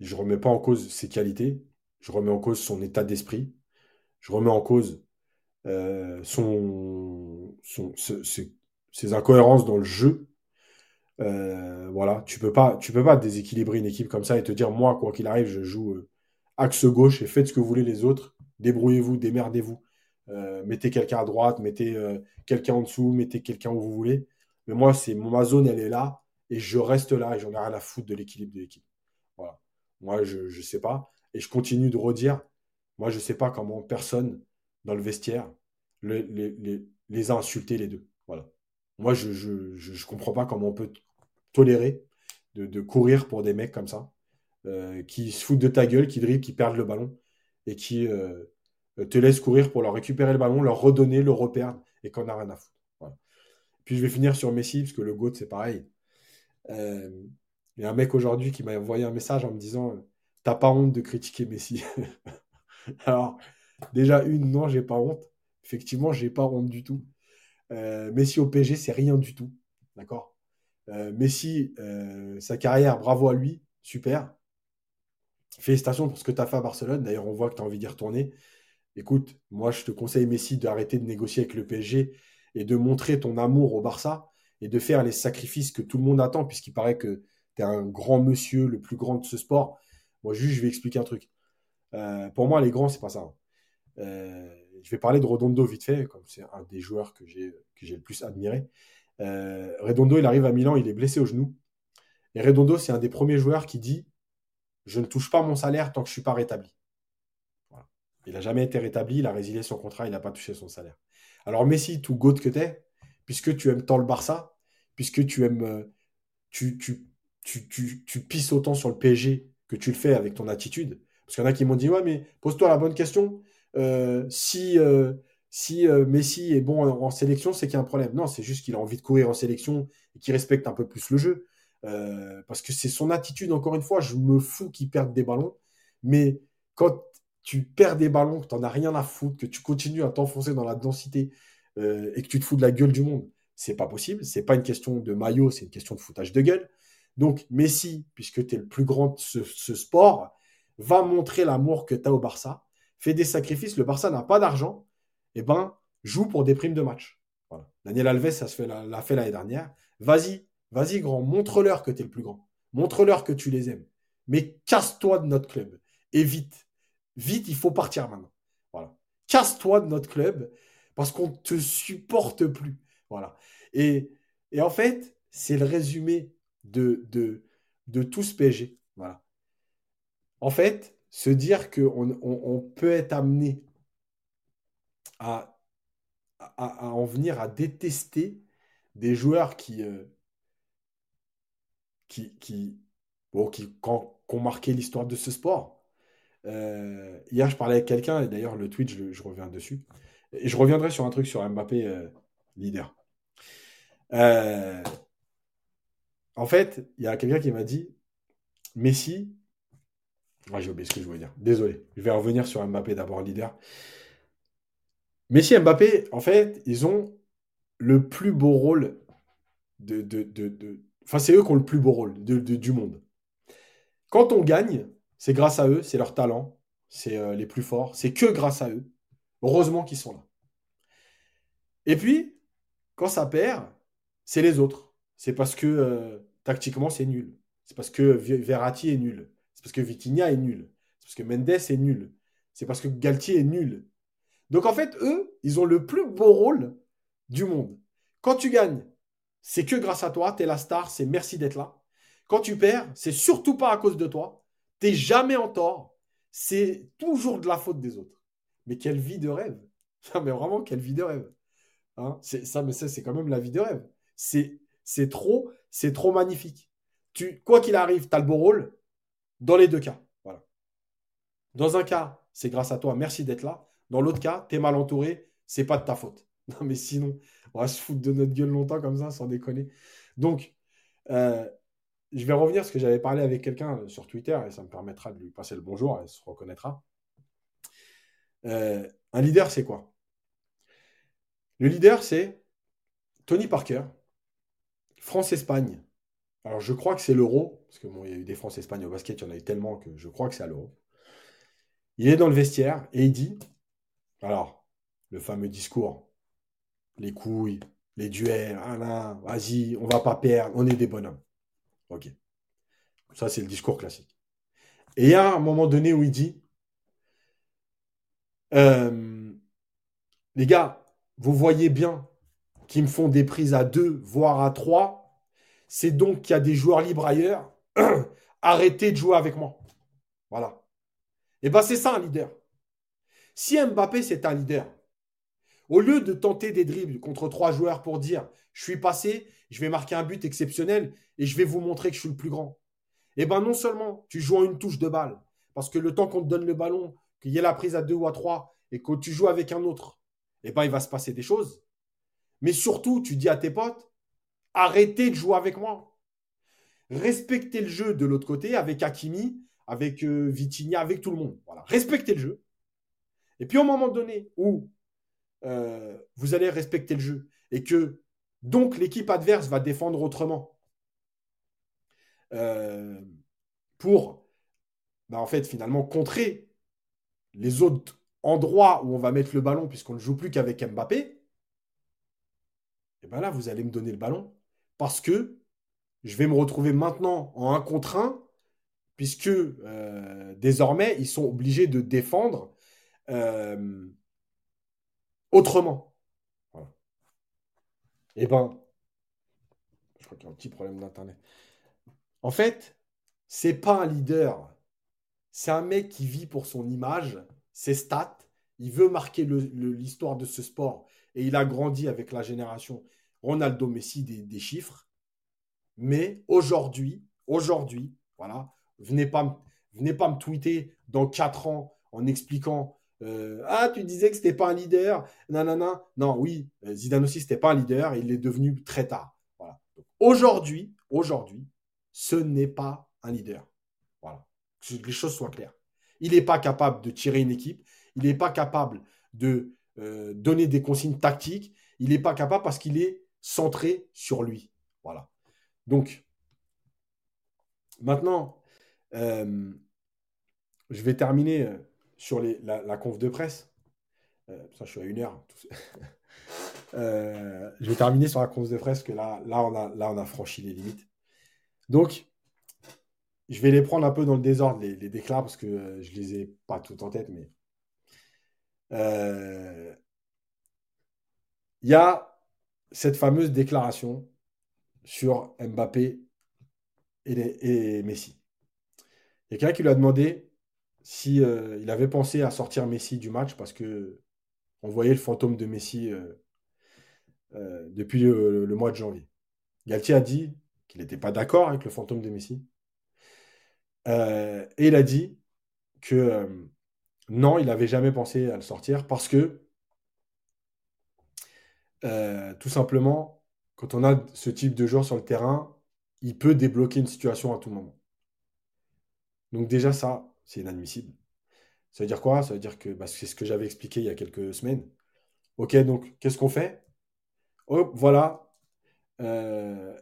je ne remets pas en cause ses qualités, je remets en cause son état d'esprit, je remets en cause son, son, ses incohérences dans le jeu, euh, voilà, tu peux peux pas déséquilibrer une équipe comme ça et te dire moi quoi qu'il arrive, je joue euh, axe gauche et faites ce que vous voulez les autres, débrouillez-vous, démerdez-vous, euh, mettez quelqu'un à droite, mettez quelqu'un en dessous, mettez quelqu'un où vous voulez. Mais moi c'est ma zone, elle est là et je reste là et j'en ai rien à foutre de l'équilibre de l'équipe. Voilà. Moi je je sais pas et je continue de redire. Moi je sais pas comment personne dans le vestiaire les, a insultés les deux. Voilà. Moi, je ne comprends pas comment on peut tolérer de, courir pour des mecs comme ça, euh, qui se foutent de ta gueule, qui dribblent, qui perdent le ballon, et qui euh, te laissent courir pour leur récupérer le ballon, leur redonner, le reperdre, et qu'on n'a rien à foutre. Puis je vais finir sur Messi, parce que le GOAT, c'est pareil. Euh, il y a un mec aujourd'hui qui m'a envoyé un message en me disant T'as pas honte de critiquer Messi? Alors, déjà, une, non, j'ai pas honte. Effectivement, j'ai pas honte du tout. Messi au PSG, c'est rien du tout. D'accord? Euh, Messi, euh, sa carrière, bravo à lui, super. Félicitations pour ce que tu as fait à Barcelone. D'ailleurs, on voit que tu as envie d'y retourner. Écoute, moi, je te conseille, Messi, d'arrêter de négocier avec le PSG et de montrer ton amour au Barça et de faire les sacrifices que tout le monde attend, puisqu'il paraît que tu es un grand monsieur, le plus grand de ce sport. Moi, juste, je vais expliquer un truc. Euh, pour moi, les grands, c'est pas ça. je vais parler de Rodondo vite fait, comme c'est un des joueurs que j'ai le plus admiré. Euh, Redondo, il arrive à Milan, il est blessé au genou. Et Redondo, c'est un des premiers joueurs qui dit Je ne touche pas mon salaire tant que je ne suis pas rétabli. Il n'a jamais été rétabli, il a résilié son contrat, il n'a pas touché son salaire. Alors Messi, tout goat que tu es, puisque tu aimes tant le Barça, puisque tu aimes, euh, tu, tu, tu, tu, pisses autant sur le PSG que tu le fais avec ton attitude, Parce qu'il y en a qui m'ont dit, ouais, mais pose-toi la bonne question. Euh, si euh, si Messi est bon en, sélection, c'est qu'il y a un problème. Non, c'est juste qu'il a envie de courir en sélection et qu'il respecte un peu plus le jeu. parce que c'est son attitude, encore une fois, je me fous qu'il perde des ballons. Mais quand tu perds des ballons, que tu n'en as rien à foutre, que tu continues à t'enfoncer dans la densité et que tu te fous de la gueule du monde, c'est pas possible. C'est pas une question de maillot, c'est une question de foutage de gueule. Donc, Messi, puisque tu es le plus grand de ce, sport, va montrer l'amour que tu as au Barça, fait des sacrifices. Le Barça n'a pas d'argent, et eh ben, joue pour des primes de match. Daniel Alves, ça se fait, l'a fait l'année dernière. Vas-y, vas-y, grand, montre-leur que tu es le plus grand. Montre-leur que tu les aimes. Mais casse-toi de notre club. Et vite. Il faut partir maintenant. Voilà. Casse-toi de notre club parce qu'on ne te supporte plus. Voilà. Et, en fait, c'est le résumé de, tout ce PSG. Voilà. En fait, se dire qu'on on, peut être amené à, en venir à détester des joueurs qui, euh, ont marqué l'histoire de ce sport. Euh, hier, je parlais avec quelqu'un, et d'ailleurs, le tweet, je, reviens dessus. Et je reviendrai sur un truc sur Mbappé, euh, leader. En fait, il y a quelqu'un qui m'a dit Messi. J'ai oublié ce que je voulais dire. Désolé. Je vais revenir sur Mbappé d'abord, leader. Messi et Mbappé, en fait, ils ont le plus beau rôle de. de, Enfin, c'est eux qui ont le plus beau rôle du monde. Quand on gagne, c'est grâce à eux, c'est leur talent, c'est euh, les plus forts, c'est que grâce à eux. Heureusement qu'ils sont là. Et puis, quand ça perd, c'est les autres. C'est parce que euh, tactiquement, c'est nul. C'est parce que Verratti est nul. C'est parce que Vitinha est nul. C'est parce que Mendes est nul. C'est parce que Galtier est nul. Donc en fait, eux, ils ont le plus beau rôle du monde. Quand tu gagnes, c'est que grâce à toi, tu es la star, c'est merci d'être là. Quand tu perds, c'est surtout pas à cause de toi. Tu jamais en tort. C'est toujours de la faute des autres. Mais quelle vie de rêve. mais vraiment, quelle vie de rêve. Hein ça, mais c'est quand même la vie de rêve. C'est c'est trop, c'est trop magnifique. Tu, quoi qu'il arrive, tu le beau rôle dans les deux cas. Voilà. Dans un cas, c'est grâce à toi, merci d'être là. Dans l'autre cas, tu es mal entouré, c'est pas de ta faute. Non, mais sinon, on va se foutre de notre gueule longtemps comme ça, sans déconner. Donc, euh, je vais revenir parce que j'avais parlé avec quelqu'un sur Twitter et ça me permettra de lui passer le bonjour, elle se reconnaîtra. Euh, un leader, c'est quoi? Le leader, c'est Tony Parker, France-Espagne. Alors, je crois que c'est l'euro, parce que bon, y a eu des France-Espagne au basket, il y en a eu tellement que je crois que c'est à l'euro. Il est dans le vestiaire et il dit alors, le fameux discours, les couilles, les duels, ah vas-y, on va pas perdre, on est des bonhommes. Ok. Ça, c'est le discours classique. Et il y a un moment donné où il dit euh, les gars, vous voyez bien qui me font des prises à deux, voire à trois, c'est donc qu'il y a des joueurs libres ailleurs. Arrêtez de jouer avec moi. Voilà. Et bien, c'est ça un leader. Si Mbappé, c'est un leader, au lieu de tenter des dribbles contre trois joueurs pour dire je suis passé, je vais marquer un but exceptionnel et je vais vous montrer que je suis le plus grand. Eh bien, non seulement tu joues en une touche de balle, parce que le temps qu'on te donne le ballon, qu'il y ait la prise à deux ou à trois, et que tu joues avec un autre, eh ben, il va se passer des choses. Mais surtout, tu dis à tes potes, arrêtez de jouer avec moi. Respectez le jeu de l'autre côté avec Hakimi, avec euh, Vitinha, avec tout le monde. Voilà. Respectez le jeu. Et puis au moment donné où euh, vous allez respecter le jeu et que donc l'équipe adverse va défendre autrement euh, pour bah, en fait finalement contrer les autres endroits où on va mettre le ballon puisqu'on ne joue plus qu'avec Mbappé, et bien là, vous allez me donner le ballon parce que je vais me retrouver maintenant en un contre un, puisque euh, désormais, ils sont obligés de défendre euh, autrement. Eh ben, je crois qu'il y a un petit problème d'Internet. En fait, c'est pas un leader. C'est un mec qui vit pour son image, ses stats. Il veut marquer l'histoire de ce sport. Et il a grandi avec la génération Ronaldo Messi des, chiffres. Mais aujourd'hui, aujourd'hui, voilà, venez pas, Venez pas me tweeter dans 4 ans en expliquant euh, Ah, tu disais que c'était pas un leader. Nanana. Non, oui, euh, Zidane aussi, c'était pas un leader il est devenu très tard. Aujourd'hui, aujourd'hui, ce n'est pas un leader. Voilà. Que les choses soient claires. Il n'est pas capable de tirer une équipe. Il n'est pas capable de euh, donner des consignes tactiques. Il n'est pas capable parce qu'il est centré sur lui. Voilà. Donc, maintenant, je vais terminer euh, sur la, conf de presse. ça, je suis à une heure. je vais terminer sur la conf de presse, que là, là, on a, là, on a franchi les limites. Donc, je vais les prendre un peu dans le désordre, les, les parce que je ne les ai pas toutes en tête, mais il y a cette fameuse déclaration sur Mbappé et, Messi. Il y a quelqu'un qui lui a demandé si euh, il avait pensé à sortir Messi du match parce que on voyait le fantôme de Messi euh, euh, depuis le, mois de janvier. Galtier a dit qu'il n'était pas d'accord avec le fantôme de Messi. et il a dit que non, il n'avait jamais pensé à le sortir parce que tout simplement, quand on a ce type de joueur sur le terrain, il peut débloquer une situation à tout moment. Donc déjà ça, c'est inadmissible. Ça veut dire quoi? Ça veut dire que bah, c'est ce que j'avais expliqué il y a quelques semaines. Ok, donc qu'est-ce qu'on fait? Hop, voilà. Euh,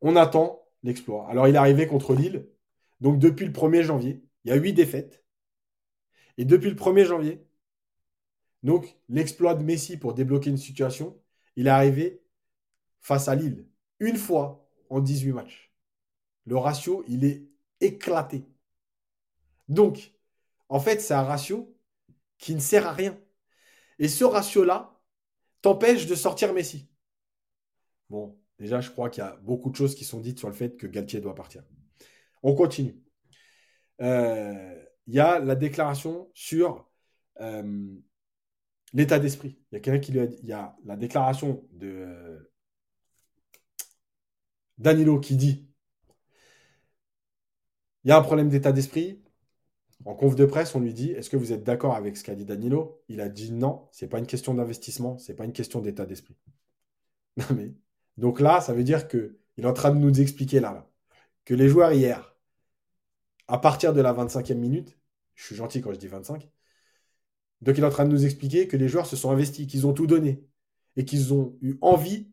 on attend l'exploit. Alors il est arrivé contre Lille. Donc depuis le 1er janvier, il y a 8 défaites. Et depuis le 1er janvier, donc, l'exploit de Messi pour débloquer une situation, il est arrivé face à Lille, une fois en 18 matchs. Le ratio, il est éclaté. Donc, en fait, c'est un ratio qui ne sert à rien. Et ce ratio-là t'empêche de sortir Messi. Bon, déjà, je crois qu'il y a beaucoup de choses qui sont dites sur le fait que Galtier doit partir. On continue. Euh, il y a la déclaration sur euh, l'état d'esprit. Il y a la déclaration de euh, Danilo qui dit il y a un problème d'état d'esprit. En conf de presse, on lui dit Est-ce que vous êtes d'accord avec ce qu'a dit Danilo? Il a dit non, c'est pas une question d'investissement, c'est pas une question d'état d'esprit. mais donc là, ça veut dire que il est en train de nous expliquer là, là que les joueurs hier, à partir de la 25e minute, je suis gentil quand je dis 25, donc il est en train de nous expliquer que les joueurs se sont investis, qu'ils ont tout donné et qu'ils ont eu envie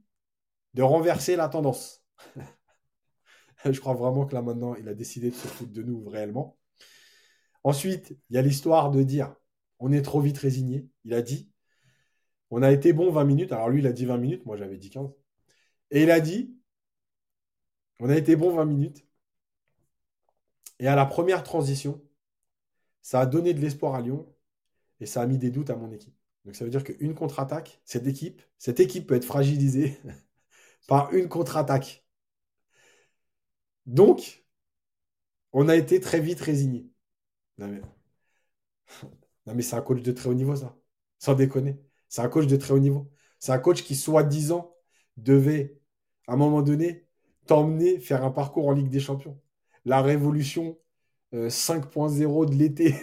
de renverser la tendance. Je crois vraiment que là maintenant, il a décidé de se foutre de nous réellement. Ensuite, il y a l'histoire de dire on est trop vite résigné. Il a dit on a été bon 20 minutes. Alors lui, il a dit 20 minutes, moi j'avais dit 15. Et il a dit on a été bon 20 minutes. Et à la première transition, ça a donné de l'espoir à Lyon et ça a mis des doutes à mon équipe. Donc ça veut dire qu'une contre-attaque, cette équipe, cette équipe peut être fragilisée par une contre-attaque. Donc, on a été très vite résigné. Non mais, non mais c'est un coach de très haut niveau, ça. Sans déconner. C'est un coach de très haut niveau. C'est un coach qui, soi-disant, devait, à un moment donné, t'emmener faire un parcours en Ligue des Champions. La révolution 5.0 euh, de l'été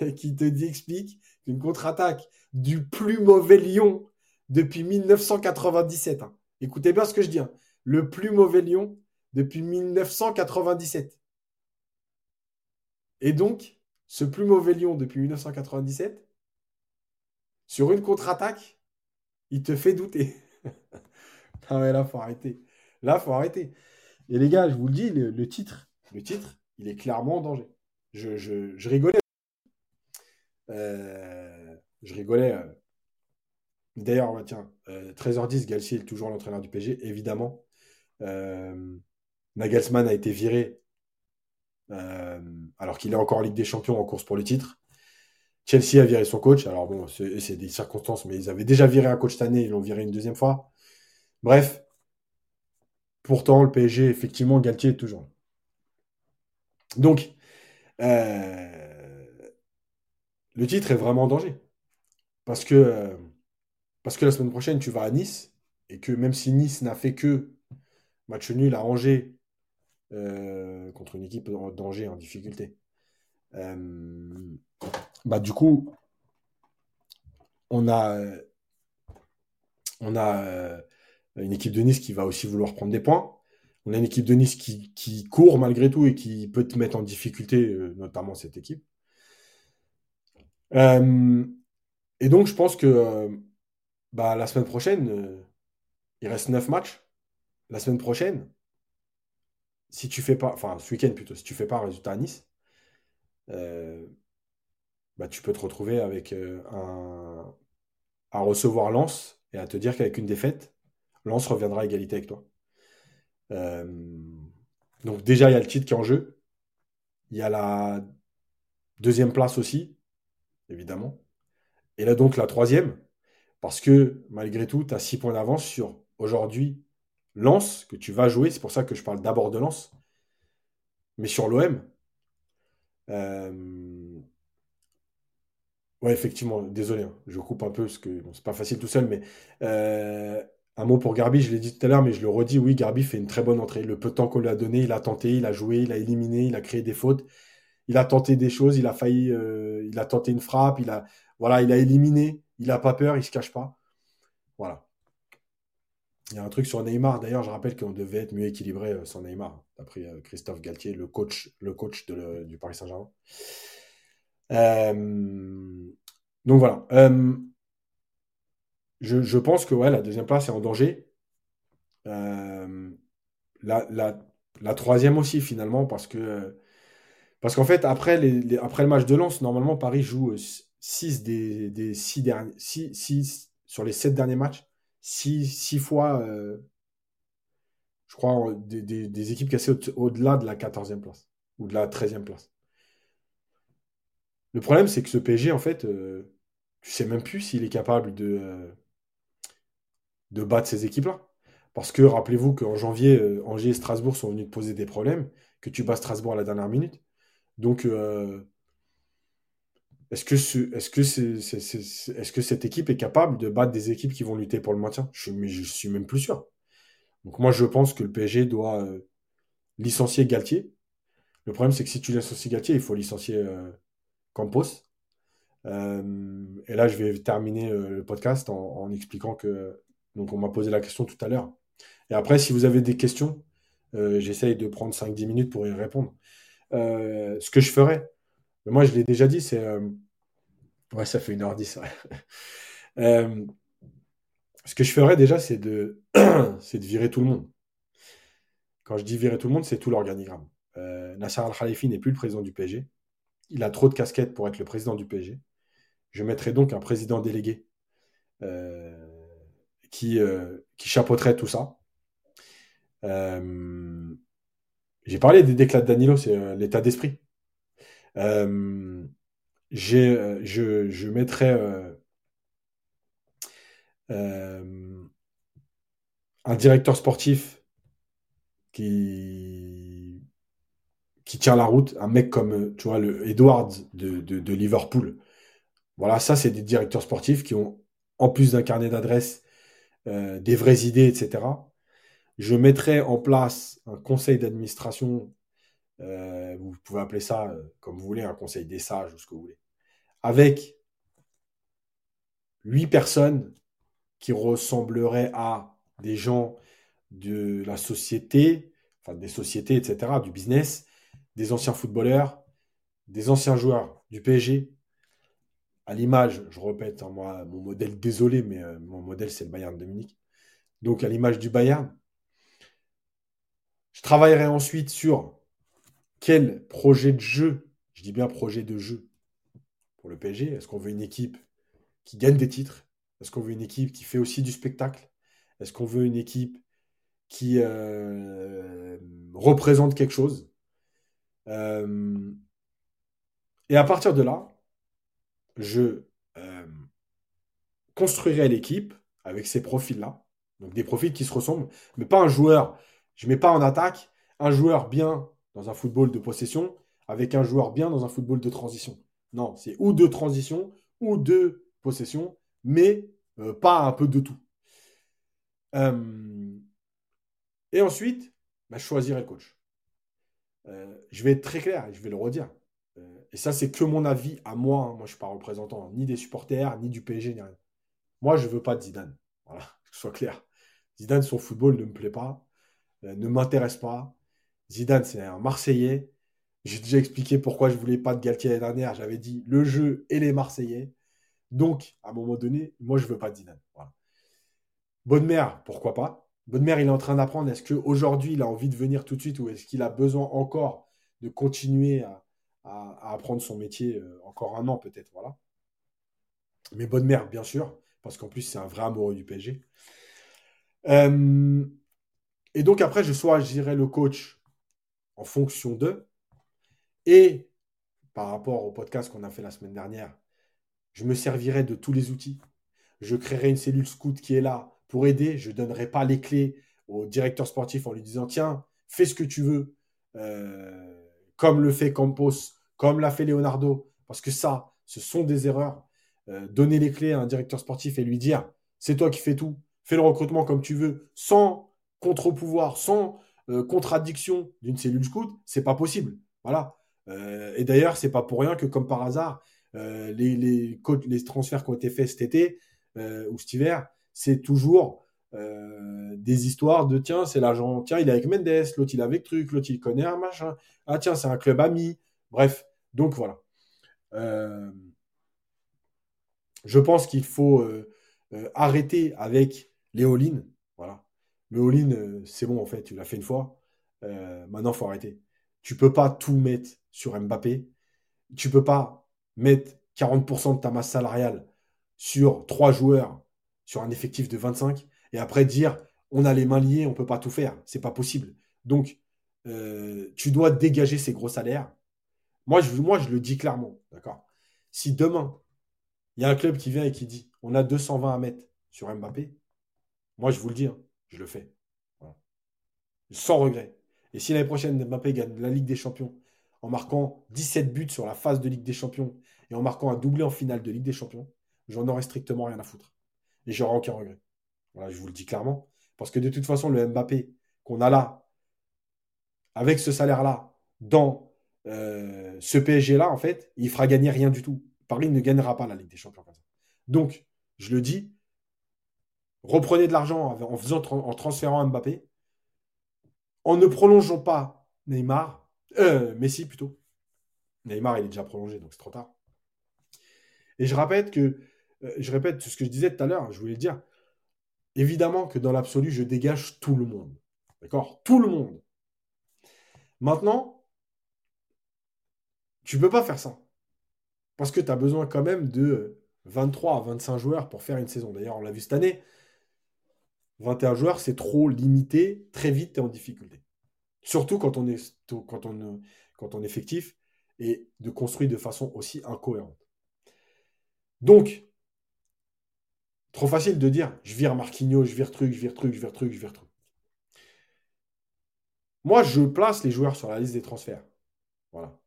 qui te dit, explique qu'une contre-attaque du plus mauvais Lyon depuis 1997. Hein. Écoutez bien ce que je dis. Hein. Le plus mauvais Lyon depuis 1997. Et donc, ce plus mauvais Lyon depuis 1997, sur une contre-attaque, il te fait douter. ah ouais, là, faut arrêter. Là, faut arrêter. Et les gars, je vous le dis, le, titre, le titre, il est clairement en danger. Je, rigolais euh, je rigolais. Euh. D'ailleurs, bah, tiens, 13h10, euh, Galtier est toujours l'entraîneur du PG, évidemment. Nagelsmann a été viré alors qu'il est encore en Ligue des Champions en course pour le titre. Chelsea a viré son coach. Alors bon, c'est des circonstances, mais ils avaient déjà viré un coach cette année, ils l'ont viré une deuxième fois. Bref, pourtant, le PSG, effectivement, Galtier est toujours Donc, le titre est vraiment en danger. Parce que, euh, parce que la semaine prochaine, tu vas à Nice, et que même si Nice n'a fait que match nul à Angers euh, contre une équipe en danger, en difficulté. Euh, bah, du coup, on a, on a euh, une équipe de Nice qui va aussi vouloir prendre des points. On a une équipe de Nice qui, court malgré tout et qui peut te mettre en difficulté, notamment cette équipe. et donc, je pense que bah, la semaine prochaine, il reste 9 matchs. La semaine prochaine, si tu fais pas, enfin ce week-end plutôt, si tu fais pas un résultat à Nice, euh, bah, tu peux te retrouver avec euh, un à recevoir Lens et à te dire qu'avec une défaite, Lens reviendra à égalité avec toi. Euh, donc déjà il y a le titre qui est en jeu. Il y a la deuxième place aussi, évidemment. Et là donc la troisième, parce que malgré tout, tu as six points d'avance sur aujourd'hui Lance, que tu vas jouer, c'est pour ça que je parle d'abord de Lance. Mais sur l'OM, euh, ouais, effectivement, désolé, hein, je coupe un peu parce que c'est pas facile tout seul, mais euh, un mot pour Garbi, je l'ai dit tout à l'heure, mais je le redis, oui, Garbi fait une très bonne entrée. Le peu de temps qu'on lui a donné, il a tenté, il a joué, il a éliminé, il a créé des fautes, il a tenté des choses, il a failli, euh, il a tenté une frappe, il a, voilà, il a éliminé, il n'a pas peur, il se cache pas. Voilà. Il y a un truc sur Neymar. D'ailleurs, je rappelle qu'on devait être mieux équilibré euh, sans Neymar, d'après euh, Christophe Galtier, le coach, du Paris Saint-Germain. Euh, donc voilà. je, pense que la deuxième place est en danger. la, troisième aussi, finalement, parce que parce qu'en fait, après, le match de Lens, normalement, Paris joue 6 des, six, sur les 7 derniers matchs six, fois, euh, je crois, des, équipes cassées au-delà de la 14e place ou de la 13e place. Le problème, c'est que ce PSG, en fait, euh, tu sais même plus s'il est capable de, euh, de battre ces équipes-là. Parce que rappelez-vous qu'en janvier, Angers et Strasbourg sont venus te poser des problèmes, que tu bats Strasbourg à la dernière minute. Donc, est-ce que, cette équipe est capable de battre des équipes qui vont lutter pour le maintien? Je, Mais je suis même plus sûr. Donc moi, je pense que le PSG doit euh, licencier Galtier. Le problème, c'est que si tu licencies Galtier, il faut licencier euh, Campos. Euh, et là, je vais terminer le podcast en, expliquant que... Donc on m'a posé la question tout à l'heure. Et après, si vous avez des questions, j'essaye de prendre 5-10 minutes pour y répondre. ce que je ferais, moi, je l'ai déjà dit, c'est. Euh, ouais, ça fait 1h10. Euh, ce que je ferais déjà, c'est de... de virer tout le monde. Quand je dis virer tout le monde, c'est tout l'organigramme. Euh, Nasser Al-Khalifi n'est plus le président du PSG. Il a trop de casquettes pour être le président du PSG. Je mettrai donc un président délégué qui, qui chapeauterait tout ça. J'ai parlé des déclats de Danilo, c'est l'état d'esprit. Euh, euh, je, je mettrais euh, un directeur sportif qui, qui tient la route, un mec comme tu vois, le Edwards de, de, Liverpool. Voilà, ça, c'est des directeurs sportifs qui ont, en plus d'un carnet d'adresses, des vraies idées, etc. Je mettrais en place un conseil d'administration euh, vous pouvez appeler ça euh, comme vous voulez, un conseil des sages ou ce que vous voulez. Avec huit personnes qui ressembleraient à des gens de la société, enfin des sociétés, etc., du business, des anciens footballeurs, des anciens joueurs du PSG. À l'image, je répète, hein, mon modèle, désolé, mais euh, mon modèle, c'est le Bayern de Munich. Donc, à l'image du Bayern, je travaillerai ensuite sur quel projet de jeu, je dis bien projet de jeu pour le PSG Est-ce qu'on veut une équipe qui gagne des titres? Est-ce qu'on veut une équipe qui fait aussi du spectacle? Est-ce qu'on veut une équipe qui euh, représente quelque chose? Euh, Et à partir de là, je euh, construirai l'équipe avec ces profils-là. Donc des profils qui se ressemblent, mais pas un joueur. Je ne mets pas en attaque un joueur bien dans un football de possession avec un joueur bien dans un football de transition. Non, c'est ou de transition ou de possession, mais euh, pas un peu de tout. Euh, et ensuite, bah, choisir le coach. euh, je vais être très clair je vais le redire. Et ça, c'est que mon avis à moi. Hein. Moi, je ne suis pas représentant ni des supporters, ni du PSG, ni rien. Moi, je ne veux pas de Zidane. Voilà, que ce soit clair. Zidane, son football ne me plaît pas, ne m'intéresse pas. Zidane, c'est un Marseillais. J'ai déjà expliqué pourquoi je voulais pas de Galtier l'année dernière. J'avais dit le jeu et les Marseillais. Donc, à un moment donné, moi, je veux pas de Zidane. Bonne mère, pourquoi pas? Bonne mère, il est en train d'apprendre. Est-ce qu'aujourd'hui, il a envie de venir tout de suite ou est-ce qu'il a besoin encore de continuer à, apprendre son métier euh, encore un an peut-être? Voilà. Mais bonne mère, bien sûr, parce qu'en plus, c'est un vrai amoureux du PSG. Euh, et donc après, je choisirai le coach en fonction de. Et par rapport au podcast qu'on a fait la semaine dernière, je me servirai de tous les outils. Je créerai une cellule scout qui est là pour aider. Je ne donnerai pas les clés au directeur sportif en lui disant tiens, fais ce que tu veux, euh, comme le fait Campos, comme l'a fait Leonardo, parce que ça, ce sont des erreurs. Euh, donner les clés à un directeur sportif et lui dire c'est toi qui fais tout, fais le recrutement comme tu veux, sans contre-pouvoir, sans euh, contradiction d'une cellule scout, c'est pas possible. Voilà. et d'ailleurs, c'est pas pour rien que, comme par hasard, les, les, les, transferts qui ont été faits cet été ou cet hiver, c'est toujours euh, des histoires de tiens, c'est l'agent, tiens, il est avec Mendes, l'autre il est avec truc, l'autre il connaît un machin, ah tiens, c'est un club ami. Bref, donc voilà. Euh, je pense qu'il faut euh, arrêter avec les Voilà. Le all c'est bon en fait, tu l'as fait une fois. maintenant, il faut arrêter. Tu peux pas tout mettre sur Mbappé. Tu peux pas mettre 40% de ta masse salariale sur trois joueurs sur un effectif de 25 et après dire on a les mains liées, on ne peut pas tout faire. C'est pas possible. Donc, euh, tu dois dégager ces gros salaires. Moi je, moi, je le dis clairement. D'accord? Si demain, il y a un club qui vient et qui dit on a 220 à mettre sur Mbappé, moi, je vous le dis, hein, je le fais. Sans regret. Et si l'année prochaine, Mbappé gagne la Ligue des Champions en marquant 17 buts sur la phase de Ligue des Champions et en marquant un doublé en finale de Ligue des Champions, j'en aurais strictement rien à foutre et j'aurai aucun regret. Voilà, je vous le dis clairement. Parce que de toute façon, le Mbappé qu'on a là, avec ce salaire-là, dans euh, ce PSG-là, en fait, il fera gagner rien du tout. Paris ne gagnera pas la Ligue des Champions Donc, je le dis, reprenez de l'argent en, faisant, en transférant Mbappé, en ne prolongeant pas Neymar, euh, Messi plutôt. Neymar, il est déjà prolongé, donc c'est trop tard. Et je répète que euh, je répète ce que je disais tout à l'heure, je voulais dire. Évidemment que dans l'absolu, je dégage tout le monde. D'accord? Tout le monde. Maintenant, tu ne peux pas faire ça. Parce que tu as besoin quand même de 23 à 25 joueurs pour faire une saison. D'ailleurs, on l'a vu cette année. 21 joueurs, c'est trop limité. Très vite, tu es en difficulté. Surtout quand on est, quand on, quand on effectif et de construire de façon aussi incohérente. Donc, Trop facile de dire je vire Marquinhos, je vire truc, je vire truc, je vire truc, je vire truc. Moi, je place les joueurs sur la liste des transferts. Voilà.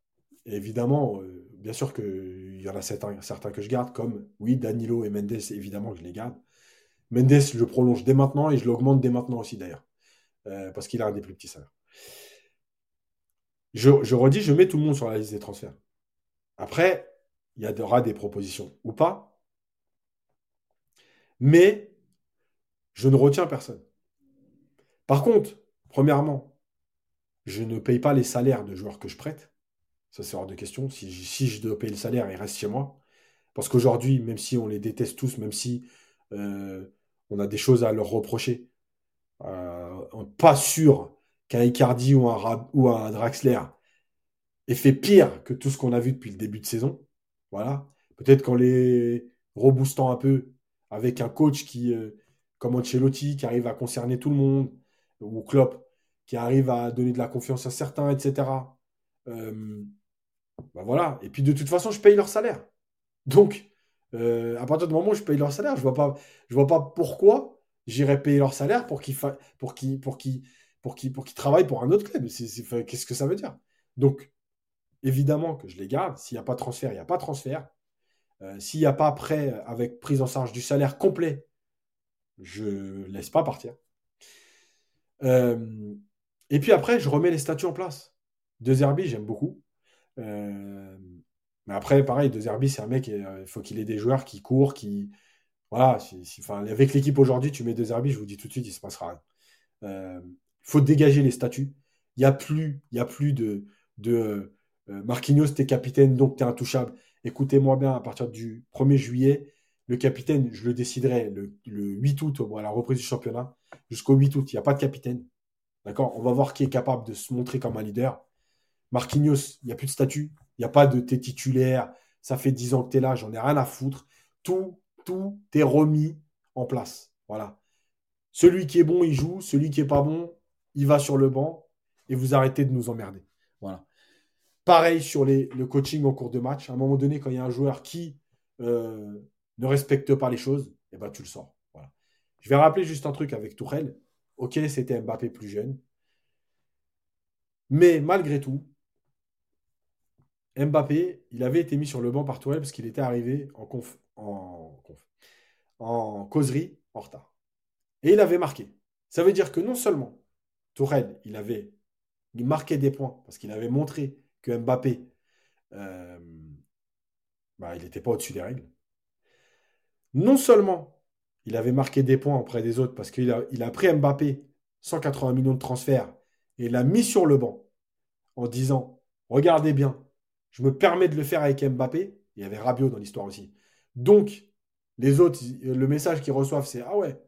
évidemment, euh, bien sûr qu'il y en a certains, certains, que je garde, comme, oui, Danilo et Mendes, évidemment que je les garde. Mendes, je le prolonge dès maintenant et je l'augmente dès maintenant aussi, d'ailleurs. Euh, parce qu'il a un des plus petits salaires. Je, redis, je mets tout le monde sur la liste des transferts. Après, il y aura des propositions ou pas. Mais je ne retiens personne. Par contre, premièrement, je ne paye pas les salaires de joueurs que je prête. Ça, c'est hors de question. Si, je dois payer le salaire, ils restent chez moi. Parce qu'aujourd'hui, même si on les déteste tous, même si on a des choses à leur reprocher, euh, pas sûr qu'un Icardi ou un, ou un Draxler ait fait pire que tout ce qu'on a vu depuis le début de saison. Voilà. Peut-être qu'en les reboostant un peu, avec un coach qui, euh, comme Ancelotti, qui arrive à concerner tout le monde, ou Klopp, qui arrive à donner de la confiance à certains, etc. Euh, bah voilà. Et puis de toute façon, je paye leur salaire. Donc, euh, à partir du moment où je paye leur salaire, je vois vois pas pourquoi j'irais payer leur salaire pour qu'ils pour travaillent pour un autre club. Qu'est-ce que ça veut dire? Donc, évidemment que je les garde. S'il n'y a pas de transfert, il n'y a pas de transfert. Euh, s'il n'y a pas prêt avec prise en charge du salaire complet, je ne laisse pas partir. Euh, et puis après, je remets les statuts en place. De Zerbi, j'aime beaucoup. Mais après, pareil, De Zerbi, c'est un mec, euh, il faut qu'il ait des joueurs qui courent, qui. Voilà, enfin, avec l'équipe aujourd'hui, tu mets De Zerbi, je vous dis tout de suite, il ne se passera rien. Il faut dégager les statuts. Il n'y a plus, a plus de, de Marquinhos, t'es capitaine, donc t'es intouchable. Écoutez-moi bien, à partir du 1er juillet, le capitaine, je le déciderai le, 8 août, à la reprise du championnat, jusqu'au 8 août, il n'y a pas de capitaine. D'accord? On va voir qui est capable de se montrer comme un leader. Marquinhos, il n'y a plus de statut, il n'y a pas de t'es titulaire, ça fait 10 ans que tu es là, j'en ai rien à foutre. Tout, tout est remis en place. Voilà. Celui qui est bon, il joue. Celui qui est pas bon, il va sur le banc et vous arrêtez de nous emmerder. Voilà. Pareil sur le coaching en cours de match. À un moment donné, quand il y a un joueur qui euh, ne respecte pas les choses, eh ben, tu le sors. Je vais rappeler juste un truc avec Tourelle. Ok, c'était Mbappé plus jeune. Mais malgré tout, Mbappé, il avait été mis sur le banc par Tourelle parce qu'il était arrivé en, conf, en, causerie en retard. Et il avait marqué. Ça veut dire que non seulement Tourelle, il avait marqué des points parce qu'il avait montré que Mbappé, euh, bah, il n'était pas au-dessus des règles. Non seulement il avait marqué des points auprès des autres parce qu'il a, il a pris Mbappé 180 millions de transferts et l'a mis sur le banc en disant Regardez bien, je me permets de le faire avec Mbappé. Il y avait Rabiot dans l'histoire aussi. Donc, les autres, le message qu'ils reçoivent, c'est Ah ouais,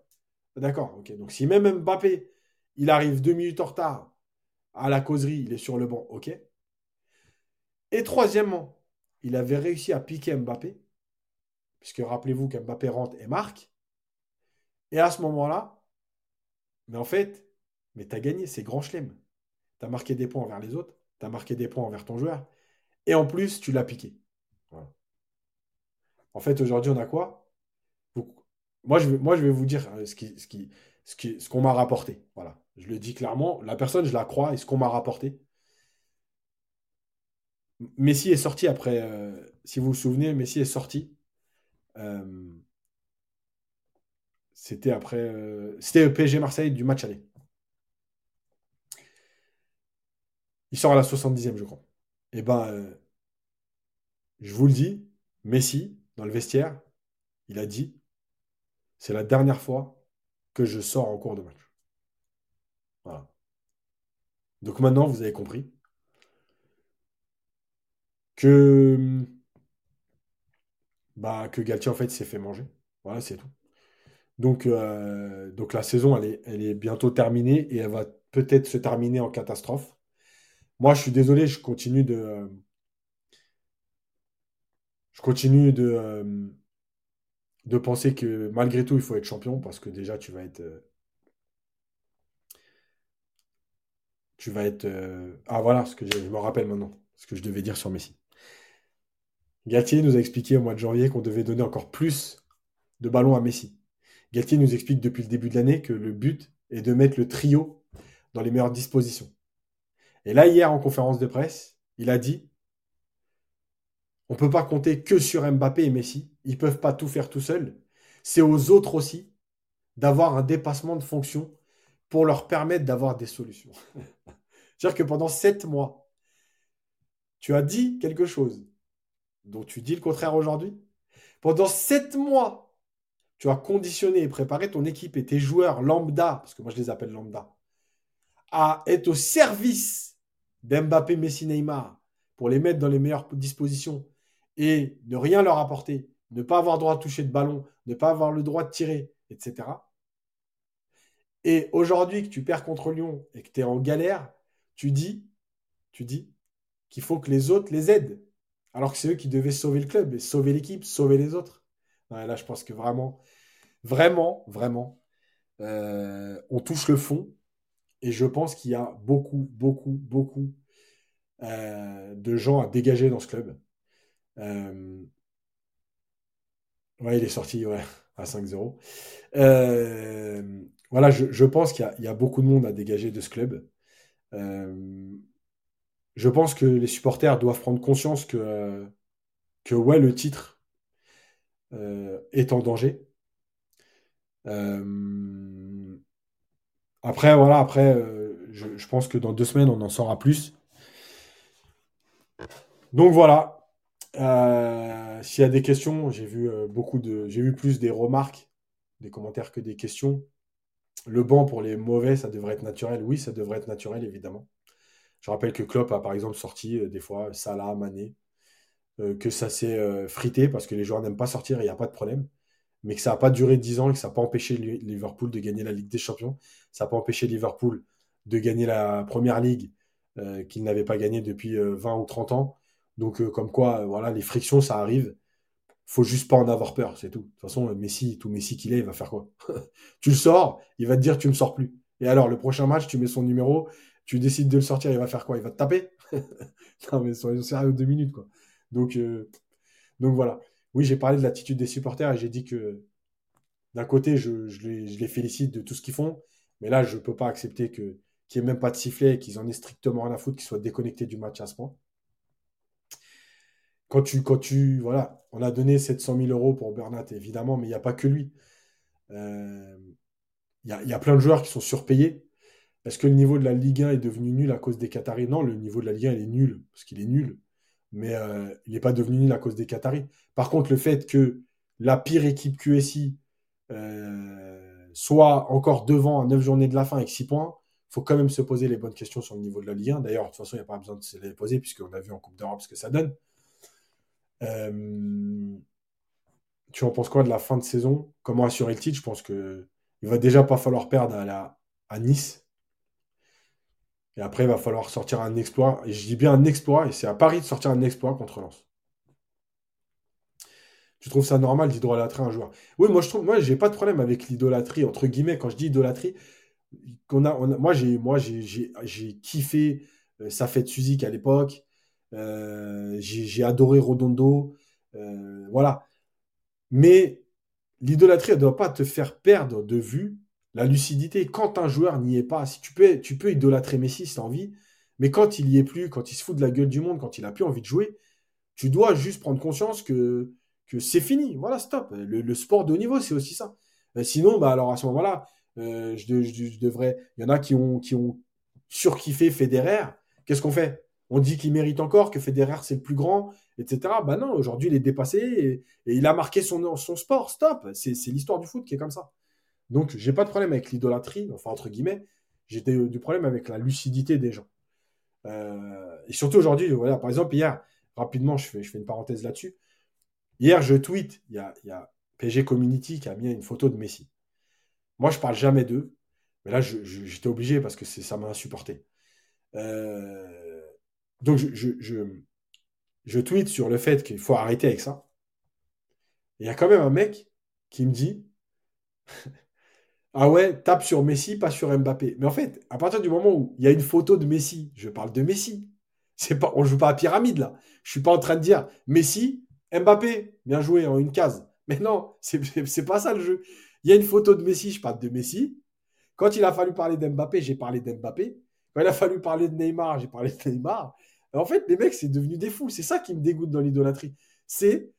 d'accord, ok. Donc, si même Mbappé, il arrive deux minutes en retard à la causerie, il est sur le banc, ok. Et troisièmement, il avait réussi à piquer Mbappé, puisque rappelez-vous qu'Mbappé rentre et marque. Et à ce moment-là, mais en fait, mais tu as gagné, c'est grand chelem. Tu as marqué des points envers les autres, tu as marqué des points envers ton joueur, et en plus, tu l'as piqué. En fait, aujourd'hui, on a quoi? Moi je, vais, moi, je vais vous dire euh, ce qu'on ce qui, ce qui, ce m'a rapporté. Voilà. Je le dis clairement. La personne, je la crois, et ce qu'on m'a rapporté. Messi est sorti après, euh, si vous vous souvenez, Messi est sorti. Euh, c'était après. Euh, c'était PSG Marseille du match aller. Il sort à la 70e, je crois. Eh ben, je vous le dis, Messi, dans le vestiaire, il a dit c'est la dernière fois que je sors en cours de match. Voilà. Donc maintenant, vous avez compris que, bah, que Galtier, en fait, s'est fait manger. Voilà, c'est tout. Donc, euh, la saison, elle est bientôt terminée et elle va peut-être se terminer en catastrophe. Moi, je suis désolé, je continue de. je continue de, euh, de penser que malgré tout, il faut être champion parce que déjà, tu vas être. Euh, tu vas être. ah, voilà, ce que je me rappelle maintenant, ce que je devais dire sur Messi. Galtier nous a expliqué au mois de janvier qu'on devait donner encore plus de ballons à Messi. Galtier nous explique depuis le début de l'année que le but est de mettre le trio dans les meilleures dispositions. Et là, hier, en conférence de presse, il a dit on ne peut pas compter que sur Mbappé et Messi. Ils ne peuvent pas tout faire tout seuls. C'est aux autres aussi d'avoir un dépassement de fonction pour leur permettre d'avoir des solutions. C'est-à-dire que pendant sept mois, tu as dit quelque chose dont tu dis le contraire aujourd'hui. Pendant sept mois, tu as conditionné et préparé ton équipe et tes joueurs lambda, parce que moi je les appelle lambda, à être au service d'Mbappé, Messi, Neymar pour les mettre dans les meilleures dispositions et ne rien leur apporter, ne pas avoir droit de toucher de ballon, ne pas avoir le droit de tirer, etc. Et aujourd'hui que tu perds contre Lyon et que tu es en galère, tu dis, tu dis qu'il faut que les autres les aident. Alors que c'est eux qui devaient sauver le club et sauver l'équipe, sauver les autres. là, je pense que vraiment, vraiment, vraiment, euh, on touche le fond. Et je pense qu'il y a beaucoup, beaucoup, beaucoup euh, de gens à dégager dans ce club. Euh, ouais, il est sorti ouais, à 5-0. voilà, je, pense qu'il y, a beaucoup de monde à dégager de ce club je pense que les supporters doivent prendre conscience que, que ouais, le titre euh, est en danger. Euh, après, voilà, après, euh, je, pense que dans deux semaines, on en saura plus. Donc voilà. Euh, s'il y a des questions, j'ai vu euh, beaucoup de. J'ai vu plus des remarques, des commentaires que des questions. Le banc pour les mauvais, ça devrait être naturel. Oui, ça devrait être naturel, évidemment. Je rappelle que Klopp a par exemple sorti des fois Salah, Mané, que ça s'est frité parce que les joueurs n'aiment pas sortir et il n'y a pas de problème mais que ça n'a pas duré 10 ans et que ça n'a pas empêché Liverpool de gagner la Ligue des Champions. Ça n'a pas empêché Liverpool de gagner la Première Ligue euh, qu'il n'avait pas gagné depuis 20 euh, ou 30 ans. Donc, euh, comme quoi, voilà, les frictions, ça arrive. faut juste pas en avoir peur, c'est tout. De toute façon, Messi, tout Messi qu'il est, il va faire quoi? Tu le sors, il va te dire tu me sors plus. Et alors, le prochain match, tu mets son numéro, tu décides de le sortir, il va faire quoi? Il va te taper? Non, mais soyons sérieux deux minutes, quoi. Donc, donc voilà oui, j'ai parlé de l'attitude des supporters et j'ai dit que d'un côté, je, les, félicite de tout ce qu'ils font, mais là, je ne peux pas accepter qu'il n'y ait même pas de sifflet, qu'ils en aient strictement rien à foutre, qu'ils soient déconnectés du match à ce point. Quand tu, quand tu, voilà, on a donné 700 000 euros pour Bernat, évidemment, mais il n'y a pas que lui. Euh, il y, a, plein de joueurs qui sont surpayés. Est-ce que le niveau de la Ligue 1 est devenu nul à cause des Qataris? Non, le niveau de la Ligue 1, il est nul, parce qu'il est nul mais euh, il n'est pas devenu nul à cause des Qataris. Par contre, le fait que la pire équipe QSI euh, soit encore devant à 9 journées de la fin avec 6 points, il faut quand même se poser les bonnes questions sur le niveau de la Ligue 1. D'ailleurs, de toute façon, il n'y a pas besoin de se les poser puisqu'on a vu en Coupe d'Europe ce que ça donne. Euh, tu en penses quoi de la fin de saison? Comment assurer le titre? Je pense qu'il ne va déjà pas falloir perdre à, à Nice et après, il va falloir sortir un exploit. Et je dis bien un exploit, et c'est à Paris de sortir un exploit contre Lens. Tu trouves ça normal d'idolâtrer un joueur? Oui, moi je trouve, moi j'ai pas de problème avec l'idolâtrie entre guillemets. Quand je dis idolâtrie, a, moi j'ai, moi j'ai, kiffé euh, sa fête Suzik à l'époque. Euh, j'ai, adoré Rodondo, euh, voilà. Mais l'idolâtrie, elle ne doit pas te faire perdre de vue la lucidité, quand un joueur n'y est pas, si tu peux, tu peux idolâtrer Messi si as envie, mais quand il n'y est plus, quand il se fout de la gueule du monde, quand il n'a plus envie de jouer, tu dois juste prendre conscience que, c'est fini. Voilà, stop. Le, sport de haut niveau, c'est aussi ça. Euh, sinon, bah, alors à ce moment-là, euh, je. Il y en a qui ont, qui ont surkiffé Federer. Qu'est-ce qu'on fait? On dit qu'il mérite encore, que Federer c'est le plus grand, etc. Bah non, aujourd'hui il est dépassé et, il a marqué son sport. Stop. C'est l'histoire du foot qui est comme ça. Donc, j'ai pas de problème avec l'idolâtrie, enfin, entre guillemets. J'ai du problème avec la lucidité des gens. Euh, et surtout aujourd'hui, voilà, par exemple, hier, rapidement, je fais, une parenthèse là-dessus. Hier, je tweet, il y a, PG Community qui a mis une photo de Messi. Moi, je parle jamais d'eux, mais là, j'étais obligé parce que ça m'a insupporté. Euh, donc, je, je, je, tweet sur le fait qu'il faut arrêter avec ça. Il y a quand même un mec qui me dit Ah ouais, tape sur Messi, pas sur Mbappé. Mais en fait, à partir du moment où il y a une photo de Messi, je parle de Messi. C'est pas, on joue pas à pyramide là. Je suis pas en train de dire Messi, Mbappé, bien joué en une case. Mais non, c'est pas ça le jeu. Il y a une photo de Messi, je parle de Messi. Quand il a fallu parler d'Mbappé, j'ai parlé d'Mbappé. Quand il a fallu parler de Neymar, j'ai parlé de Neymar. En fait, les mecs, c'est devenu des fous. C'est ça qui me dégoûte dans l'idolâtrie. C'est,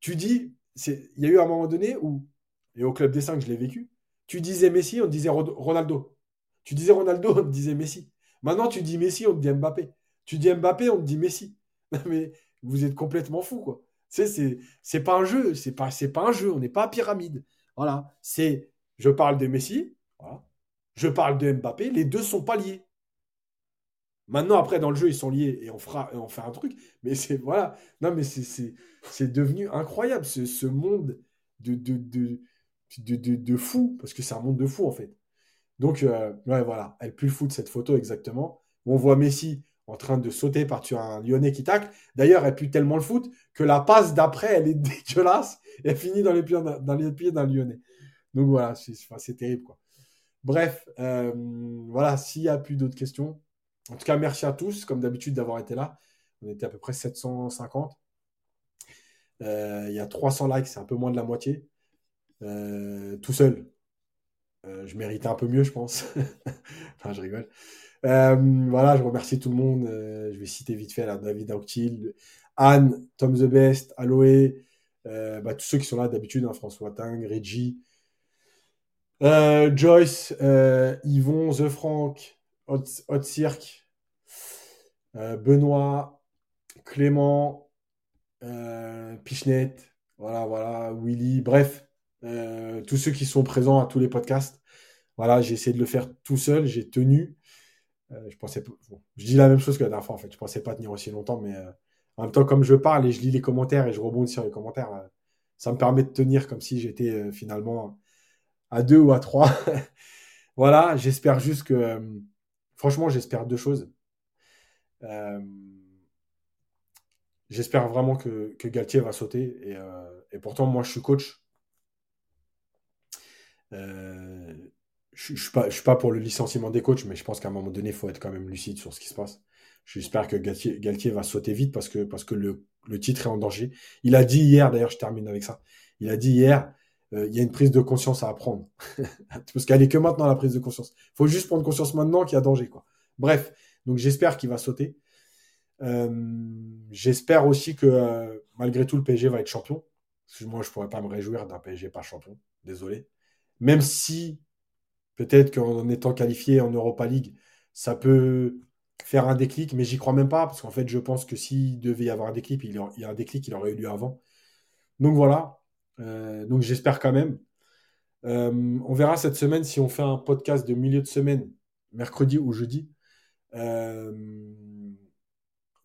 tu dis, il y a eu un moment donné où, et au Club des 5, je l'ai vécu, tu disais Messi, on disait Ronaldo. Tu disais Ronaldo, on disait Messi. Maintenant, tu dis Messi, on te dit Mbappé. Tu dis Mbappé, on te dit Messi. Mais vous êtes complètement fou, quoi. C'est, c'est, pas un jeu, c'est pas, c'est pas un jeu, on n'est pas à pyramide. Voilà. C'est, je parle de Messi, je parle de Mbappé, les deux sont pas liés. Maintenant, après, dans le jeu, ils sont liés et on fera, on fait un truc. Mais c'est, voilà. Non, mais c'est, c'est, devenu incroyable, ce, monde de, de, de, de, fou, parce que c'est un monde de fou en fait. Donc, euh, ouais, voilà, elle pue le foot cette photo exactement. on voit Messi en train de sauter par-dessus un Lyonnais qui tacle. D'ailleurs, elle pue tellement le foot que la passe d'après, elle est dégueulasse elle finit dans les pieds, dans d'un Lyonnais. Donc voilà, c'est terrible quoi. Bref, euh, voilà, s'il n'y a plus d'autres questions. En tout cas, merci à tous, comme d'habitude, d'avoir été là. On était à peu près 750. Euh, il y a 300 likes, c'est un peu moins de la moitié. Euh, tout seul. Euh, je méritais un peu mieux, je pense. enfin, je rigole. Euh, voilà, je remercie tout le monde. je vais citer vite fait là, David Auctil, Anne, Tom the Best, Aloé, bah, tous ceux qui sont là d'habitude, hein, François Ting, Reggie, Joyce, Yvon, The Frank, Hot, Cirque, Benoît, Clément, Pichnet, voilà, voilà, Willy, bref, euh, tous ceux qui sont présents à tous les podcasts. Voilà, j'ai essayé de le faire tout seul, j'ai tenu. je pensais, je dis la même chose que la dernière fois en fait. Je pensais pas tenir aussi longtemps, mais en même temps, comme je parle et je lis les commentaires et je rebondis sur les commentaires, ça me permet de tenir comme si j'étais finalement à deux ou à trois. voilà, j'espère juste que, franchement, j'espère deux choses. Euh, j'espère vraiment que, Galtier va sauter. Euh, et, pourtant, moi, je suis coach. Euh, je ne suis, pas, pour le licenciement des coachs, mais je pense qu'à un moment donné, il faut être quand même lucide sur ce qui se passe. J'espère que Galtier, va sauter vite parce que, parce que le, titre est en danger. Il a dit hier, d'ailleurs, je termine avec ça. Il a dit hier, il y a une prise de conscience à apprendre. parce qu'elle est que maintenant la prise de conscience. Il faut juste prendre conscience maintenant qu'il y a danger. Quoi. Bref, donc j'espère qu'il va sauter. Euh, j'espère aussi que euh, malgré tout, le PSG va être champion. Moi, je ne pourrais pas me réjouir d'un PSG pas champion. Désolé. Même si, peut-être qu'en étant qualifié en Europa League, ça peut faire un déclic, mais j'y crois même pas, parce qu'en fait, je pense que s'il devait y avoir un déclic, il y a un déclic, il aurait eu lieu avant. Donc voilà. Euh, donc j'espère quand même. on verra cette semaine si on fait un podcast de milieu de semaine, mercredi ou jeudi. Euh,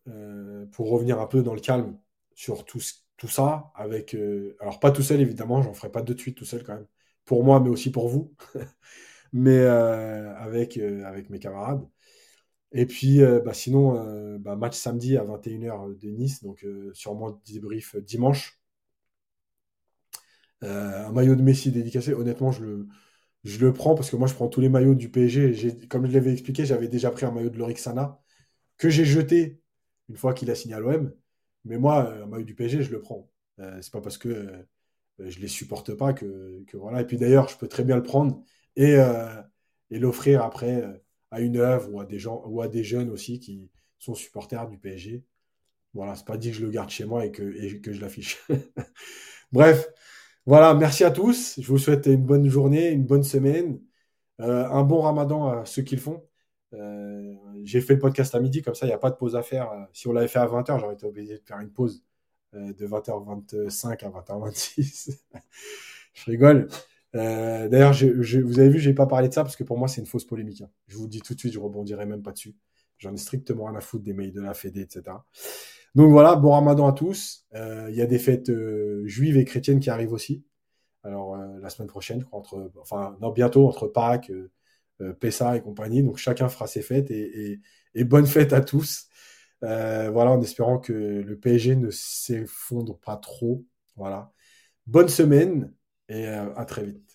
euh, pour revenir un peu dans le calme sur tout, ça, avec, euh, alors pas tout seul évidemment, j'en ferai pas de suite tout seul quand même, pour moi mais aussi pour vous, mais avec, avec mes camarades. Et puis bah, sinon, bah, match samedi à 21h de Nice, donc sûrement débrief dimanche. un maillot de Messi dédicacé, honnêtement, je le, prends parce que moi, je prends tous les maillots du PSG. Comme je l'avais expliqué, j'avais déjà pris un maillot de Lorixana que j'ai jeté une fois qu'il a signé à l'OM. Mais moi, un maillot du PSG, je le prends. Euh, c'est pas parce que euh, je les supporte pas que, voilà. Et puis d'ailleurs, je peux très bien le prendre et, euh, l'offrir après euh, à une œuvre ou à des gens ou à des jeunes aussi qui sont supporters du PSG. Voilà, c'est pas dit que je le garde chez moi et que, je l'affiche. Bref, voilà, merci à tous. Je vous souhaite une bonne journée, une bonne semaine, euh, un bon ramadan à ceux qui le font. Euh, j'ai fait le podcast à midi, comme ça, il n'y a pas de pause à faire. Si on l'avait fait à 20h, j'aurais été obligé de faire une pause euh, de 20h25 à 20h26. je rigole. D'ailleurs, vous avez vu, je n'ai pas parlé de ça parce que pour moi, c'est une fausse polémique. Hein. Je vous le dis tout de suite, je rebondirai même pas dessus. J'en ai strictement rien à foutre des mails de la Fédé, etc. Donc voilà, bon ramadan à tous. Euh, il y a des fêtes euh, juives et chrétiennes qui arrivent aussi. Alors euh, la semaine prochaine, je crois, entre, enfin non, bientôt entre Pâques, Pessa et compagnie. Donc chacun fera ses fêtes et, et, bonne fête à tous. Voilà, en espérant que le PSG ne s'effondre pas trop. Voilà. Bonne semaine et à très vite.